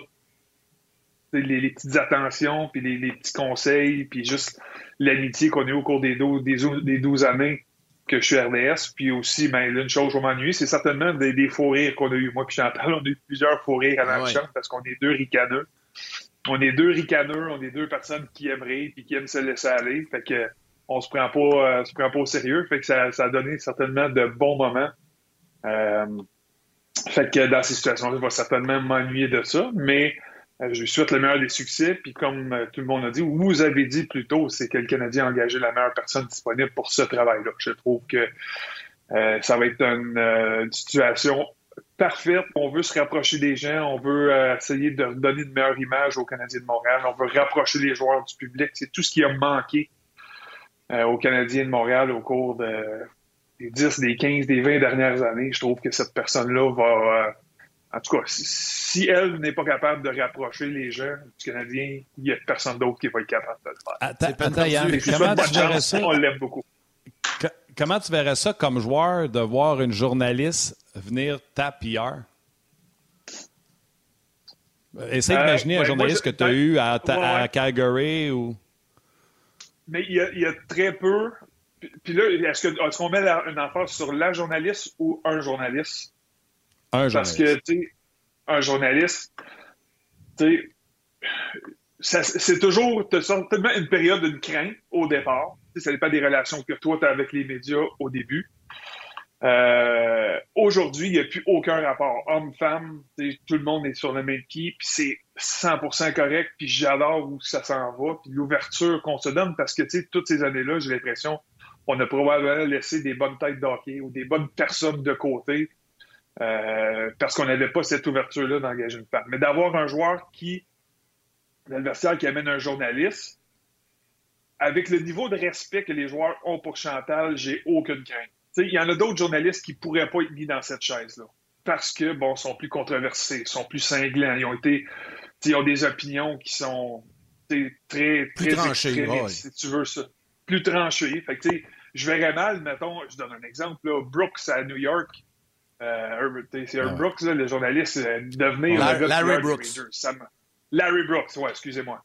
tu sais, Les, les petites attentions, puis les, les petits conseils, puis juste l'amitié qu'on a eu au cours des 12, des, ou- des 12 années que je suis RDS. Puis aussi, ben, une chose, je vais m'ennuyer, c'est certainement des, des faux rires qu'on a eu. Moi puis Chantal, on a eu plusieurs faux rires à la ouais. chambre parce qu'on est deux ricaneux. On est deux ricaneux, on est deux personnes qui aiment rire puis qui aiment se laisser aller. Fait que on se prend pas, euh, se prend pas au sérieux. Fait que ça, ça a donné certainement de bons moments. Euh, fait que dans ces situations-là, je vais certainement m'ennuyer de ça, mais euh, je lui souhaite le meilleur des succès. Puis comme euh, tout le monde a dit, ou vous avez dit plus tôt, c'est que le Canadien a engagé la meilleure personne disponible pour ce travail-là. Je trouve que ça va être une, situation parfaite. On veut se rapprocher des gens, on veut essayer de donner une meilleure image aux Canadiens de Montréal, on veut rapprocher les joueurs du public. C'est tout ce qui a manqué aux Canadiens de Montréal au cours de, des 10, des 15, des 20 dernières années. Je trouve que cette personne-là va... euh, en tout cas, si, si elle n'est pas capable de rapprocher les gens du Canadien, il n'y a personne d'autre qui va être capable de le faire. Attends, C'est pas attends, Yann, comment tu verrais ça? On l'aime beaucoup. Que- Comment tu verrais ça comme joueur de voir une journaliste venir ta PR? Essaye Euh, d'imaginer un journaliste moi, que tu as eu à, ta- Ouais, ouais. à Calgary ou. Mais il y a, il y a très peu. Puis, là, est-ce que- est-ce qu'on met la- une emphase sur la journaliste ou un journaliste? Un Parce journaliste. que, tu sais, un journaliste, tu sais, c'est toujours t'as certainement une période d'une crainte au départ. Tu sais, ça dépend des relations que toi, tu as avec les médias au début. Euh, Aujourd'hui, il n'y a plus aucun rapport. Homme-femme, tu tout le monde est sur le même pied. Puis c'est 100% correct, puis j'adore où ça s'en va, puis l'ouverture qu'on se donne, parce que, tu toutes ces années-là, j'ai l'impression on a probablement laissé des bonnes têtes d'hockey ou des bonnes personnes de côté euh, parce qu'on n'avait pas cette ouverture-là d'engager une femme. Mais d'avoir un joueur qui, l'adversaire qui amène un journaliste, avec le niveau de respect que les joueurs ont pour Chantal, j'ai aucune crainte. Il y en a d'autres journalistes qui pourraient pas être mis dans cette chaise-là. Parce que, bon, sont plus controversés, sont plus cinglants, ils ont été, ils ont des opinions qui sont très, très, tranchées, si tu veux ça. Plus tranchées. Fait que, je verrais mal, mettons, je donne un exemple, là, Brooks à New York. Euh, c'est un Brooks, là, le journaliste, euh, devenir Larry, le Larry Brooks. Larry Brooks, ouais, excusez-moi.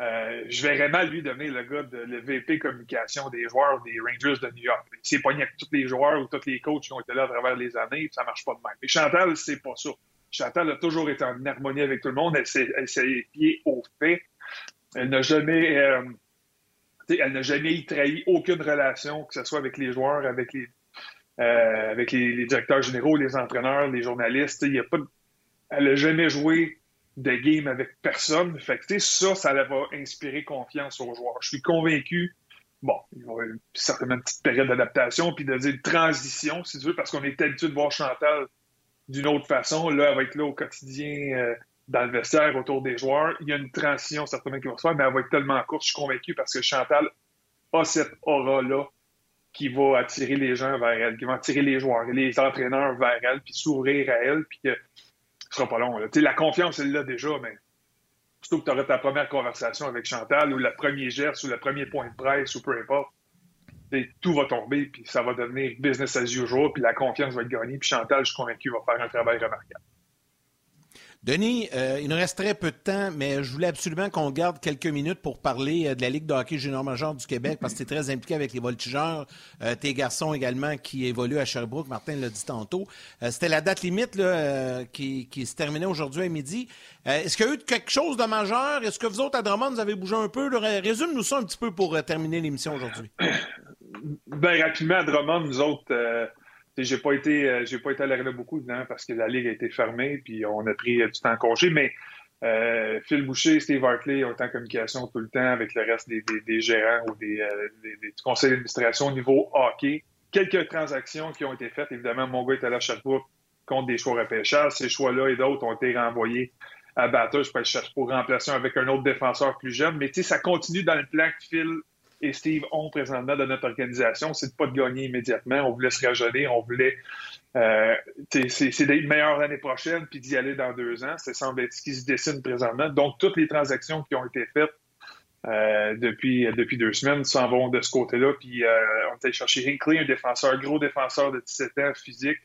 Euh, je verrais mal lui devenir le gars de le VP communication des joueurs des Rangers de New York. Il s'est pogné avec tous les joueurs ou tous les coachs qui ont été là à travers les années, puis ça marche pas de même. Mais Chantal, c'est pas ça. Chantal a toujours été en harmonie avec tout le monde. Elle s'est les pieds au fait. Elle n'a jamais, euh, elle n'a jamais trahi aucune relation, que ce soit avec les joueurs, avec les, euh, directeurs généraux, les entraîneurs, les journalistes. Y a pas Elle n'a jamais joué de game avec personne. Fait ça, ça va inspirer confiance aux joueurs. Je suis convaincu. Bon, il y avoir certainement une petite période d'adaptation, puis de dire transition, si tu veux, parce qu'on est habitué de voir Chantal d'une autre façon. Là, elle va être là au quotidien euh, dans le vestiaire autour des joueurs. Il y a une transition certainement qui va se faire, mais elle va être tellement courte, je suis convaincu, parce que Chantal a cette aura-là qui va attirer les gens vers elle, qui va attirer les joueurs, les entraîneurs vers elle, puis s'ouvrir à elle, puis que ce sera pas long. La confiance, elle là déjà, mais surtout que tu auras ta première conversation avec Chantal, ou le premier geste, ou le premier point de presse, ou peu importe, tout va tomber, puis ça va devenir business as usual, puis la confiance va être gagnée, puis Chantal, je suis convaincu, va faire un travail remarquable. Denis, euh, il nous reste très peu de temps, mais je voulais absolument qu'on garde quelques minutes pour parler euh, de la Ligue de hockey junior major du Québec parce que tu es très impliqué avec les voltigeurs, euh, tes garçons également qui évoluent à Sherbrooke, Martin l'a dit tantôt. C'était la date limite là, qui, se terminait aujourd'hui à midi. Est-ce qu'il y a eu quelque chose de majeur? Est-ce que vous autres à Drummond, vous avez bougé un peu? Résume-nous ça un petit peu pour terminer l'émission aujourd'hui. Ben, rapidement, à Drummond, nous autres j'ai pas été euh, pas été à l'arena beaucoup évidemment parce que la ligue a été fermée puis on a pris euh, du temps en congé mais euh, Phil Boucher, Steve Hartley ont été en communication tout le temps avec le reste des, gérants ou des, du conseil d'administration au niveau hockey. Quelques transactions qui ont été faites. Évidemment, mon gars est allé à Sherbrooke contre des choix repêchages. Ces choix-là et d'autres ont été renvoyés à Batters pour remplacer avec un autre défenseur plus jeune. Mais ça continue dans le plan que Phil et Steve ont présentement dans notre organisation, c'est de pas de gagner immédiatement. On voulait se rajeunir, on voulait euh, c'est d'être meilleur l'année prochaine puis d'y aller dans deux ans. Ça semble être ce qui se dessine présentement. Donc, toutes les transactions qui ont été faites euh, depuis, depuis deux semaines s'en vont de ce côté-là. Puis euh, on est allé chercher Hinkley, un défenseur, gros défenseur de 17 ans, physique.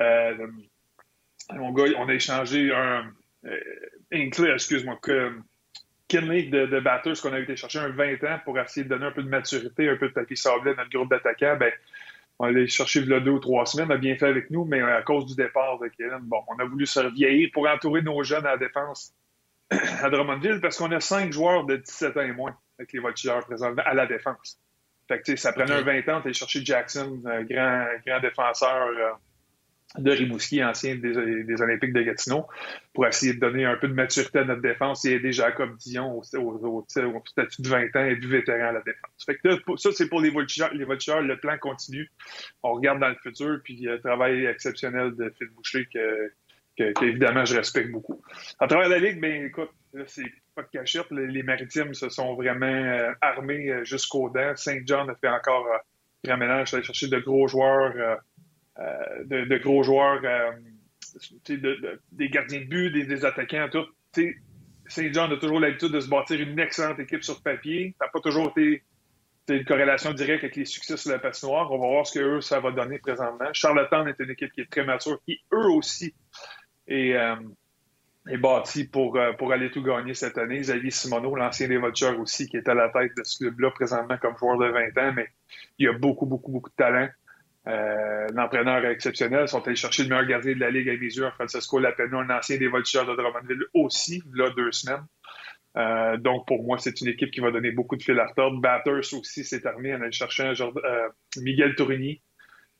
Euh, on, on a échangé un Hinkley, excuse-moi, que De, de batteurs qu'on a été chercher un 20 ans pour essayer de donner un peu de maturité, un peu de papier sablé à notre groupe d'attaquants, ben, on l'a cherché il y a deux ou trois semaines, on a bien fait avec nous, mais à cause du départ de Kevin, bon, on a voulu se vieillir pour entourer nos jeunes à la défense à Drummondville parce qu'on a cinq joueurs de 17 ans et moins avec les voltigeurs présentement à la défense. Fait que, ça prenait un 20 ans, t'es cherché Jackson, grand, grand défenseur, euh, de Rimouski, ancien des, des, Olympiques de Gatineau, pour essayer de donner un peu de maturité à notre défense et aider Jacob Dion au, au, statut de 20 ans et du vétéran à la défense. Ça, c'est pour les voltigeurs, les Le plan continue. On regarde dans le futur, puis il y a un travail exceptionnel de Phil Boucher que, que, évidemment, je respecte beaucoup. À travers la Ligue, ben écoute, c'est pas de cachette. Les, Maritimes se sont vraiment euh, armés euh, jusqu'aux dents. Saint John a fait encore euh, grand ménage, aller chercher de gros joueurs. Euh, de, gros joueurs, euh, des gardiens de but, des, attaquants, tout. Saint John a toujours l'habitude de se bâtir une excellente équipe sur papier. Ça n'a pas toujours été une corrélation directe avec les succès sur la patinoire. On va voir ce que eux, ça va donner présentement. Charlottetown est une équipe qui est très mature, qui eux aussi est, euh, bâtie pour, pour aller tout gagner cette année. Xavier Simoneau, l'ancien des Vultures aussi, qui est à la tête de ce club-là présentement comme joueur de 20 ans, mais il a beaucoup, beaucoup, beaucoup de talent. Euh, L'entraîneur exceptionnel sont allés chercher le meilleur gardien de la Ligue à mes yeux, Francisco Lapeno, un ancien des voltigeurs de Drummondville aussi, là, deux semaines. Euh, donc, pour moi, c'est une équipe qui va donner beaucoup de fil à retordre. Batters aussi s'est armé. On a cherché un genre, euh, Miguel Tourigny,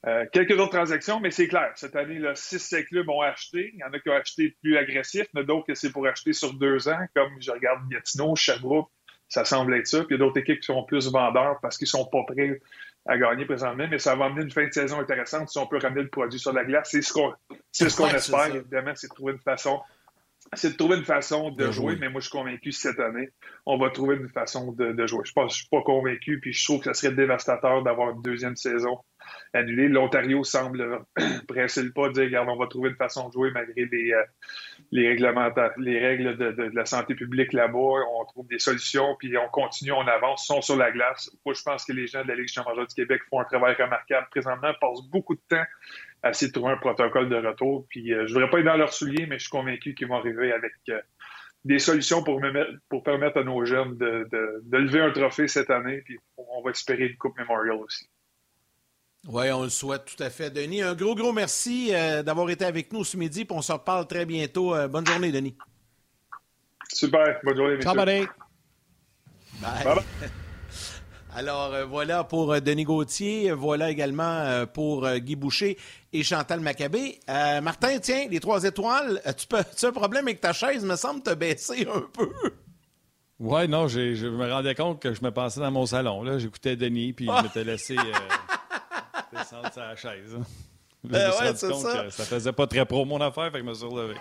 Euh, quelques autres transactions, mais c'est clair. Cette année, là, six clubs ont acheté. Il y en a qui ont acheté plus agressif, mais d'autres que c'est pour acheter sur deux ans, comme je regarde Gatineau, Sherbrooke, ça semble être ça. Puis il y a d'autres équipes qui sont plus vendeurs parce qu'ils sont pas prêts à gagner présentement, mais ça va amener une fin de saison intéressante si on peut ramener le produit sur la glace. C'est ce qu'on c'est ce qu'on espère, évidemment, c'est de trouver une façon c'est de trouver une façon de, jouer, mais moi, je suis convaincu cette année, on va trouver une façon de, jouer. Je ne suis pas convaincu, puis je trouve que ce serait dévastateur d'avoir une deuxième saison annulée. L'Ontario semble (clears throat) presser le pas, dire, regarde, on va trouver une façon de jouer malgré les, euh, les, les règles de, la santé publique là-bas. On trouve des solutions, puis on continue, on avance, sont sur la glace. Moi, je pense que les gens de la Ligue championne du Québec font un travail remarquable présentement, passent beaucoup de temps à essayer de trouver un protocole de retour. Puis euh, je voudrais pas être dans leurs souliers, mais je suis convaincu qu'ils vont arriver avec euh, des solutions pour, pour permettre à nos jeunes de, de, lever un trophée cette année. Puis on va espérer une Coupe Memorial aussi. Oui, on le souhaite tout à fait. Denis, un gros, gros merci euh, d'avoir été avec nous ce midi. Puis on se reparle très bientôt. bonne journée, Denis. Super. Bonne journée, messieurs. Ciao, Bye. bye. (laughs) Alors euh, voilà pour euh, Denis Gauthier, voilà également euh, pour Guy Boucher et Chantal Maccabé. Martin, tiens, les trois étoiles, tu, peux, as un problème avec ta chaise, me semble te baisser un peu. Ouais, non, je me rendais compte que je me passais dans mon salon. Là. J'écoutais Denis, puis je (laughs) m'étais laissé descendre sa chaise. Là, je me ouais, compte ça. que ça faisait pas très pro mon affaire, fait que je me suis relevé.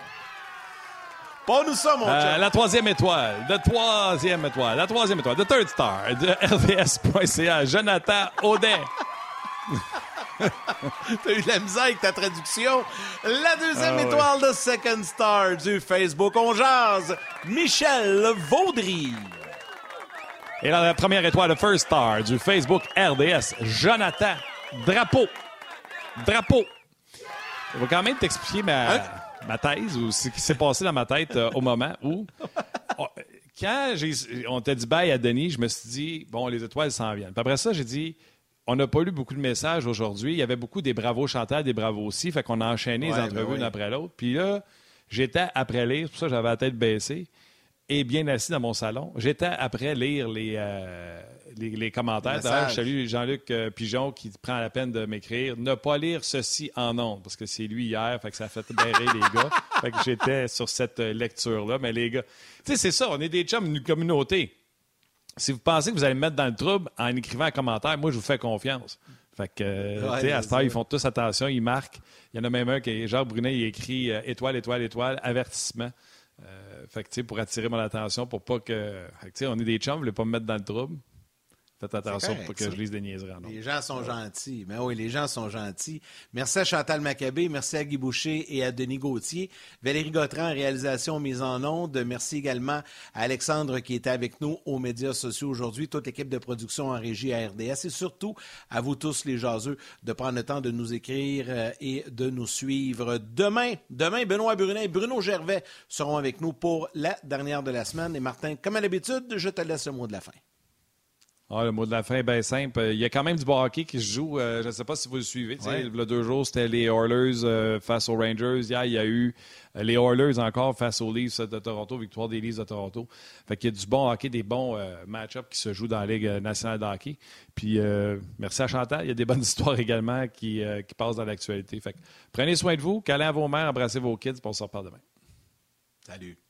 Pas nous ça, mon euh, La troisième étoile. La troisième étoile. La troisième étoile. The third star de RDS.ca. Jonathan Audet. (laughs) T'as eu de la misère avec ta traduction? La deuxième ah étoile de Second Star du Facebook On Jazz, Michel Vaudry. Et la première étoile de First Star du Facebook RDS, Jonathan Drapeau. Drapeau. Je vais quand même t'expliquer ma... Hein? ma thèse ou ce qui s'est passé dans ma tête euh, au moment où, oh, quand on t'a dit bye à Denis, je me suis dit, bon, les étoiles s'en viennent. Puis après ça, j'ai dit, on n'a pas lu beaucoup de messages aujourd'hui. Il y avait beaucoup des bravos Chantal, des bravos aussi. Fait qu'on a enchaîné les ben entrevues une après l'autre. Puis là, j'étais après lire, c'est pour ça que j'avais la tête baissée et bien assis dans mon salon. J'étais après lire les, euh, les, commentaires. D'ailleurs, je salue Jean-Luc euh, Pigeon qui prend la peine de m'écrire ne pas lire ceci en ondes parce que c'est lui hier, fait que ça a fait berrer les gars. (laughs) Fait que j'étais sur cette lecture-là. Mais les gars, tu sais, c'est ça, on est des chums, une communauté. Si vous pensez que vous allez me mettre dans le trouble en écrivant un commentaire, moi, je vous fais confiance. Fait que, tu sais, à ce temps, ils font tous attention, ils marquent. Il y en a même un qui, Jean Brunet, il écrit euh, étoile, étoile, étoile, avertissement. Euh, fait que, pour attirer mon attention, pour pas que. Fait on est des chums, vous voulez pas me mettre dans le trouble. Faites attention pour que je lise des niaiseries. Les gens sont gentils. Mais oui, les gens sont gentils. Merci à Chantal Maccabé, merci à Guy Boucher et à Denis Gauthier. Valérie Gautran, réalisation mise en onde. Merci également à Alexandre qui était avec nous aux médias sociaux aujourd'hui, toute l'équipe de production en régie à RDS et surtout à vous tous les jaseux de prendre le temps de nous écrire euh, et de nous suivre. Demain, demain, Benoît Brunet et Bruno Gervais seront avec nous pour la dernière de la semaine. Et Martin, comme à l'habitude, je te laisse le mot de la fin. Ah, le mot de la fin est bien simple. Il y a quand même du hockey qui se joue. Euh, je ne sais pas si vous le suivez. Il y a deux jours, c'était les Oilers euh, face aux Rangers. Hier, il y a eu euh, les Oilers encore face aux Leafs de Toronto, victoire des Leafs de Toronto. Fait qu'il y a du bon hockey, des bons match-ups qui se jouent dans la Ligue nationale de hockey. Puis merci à Chantal. Il y a des bonnes (laughs) histoires également qui, qui passent dans l'actualité. Fait prenez soin de vous, câlez à vos mères, embrassez vos kids, pour on se reparle demain. Salut.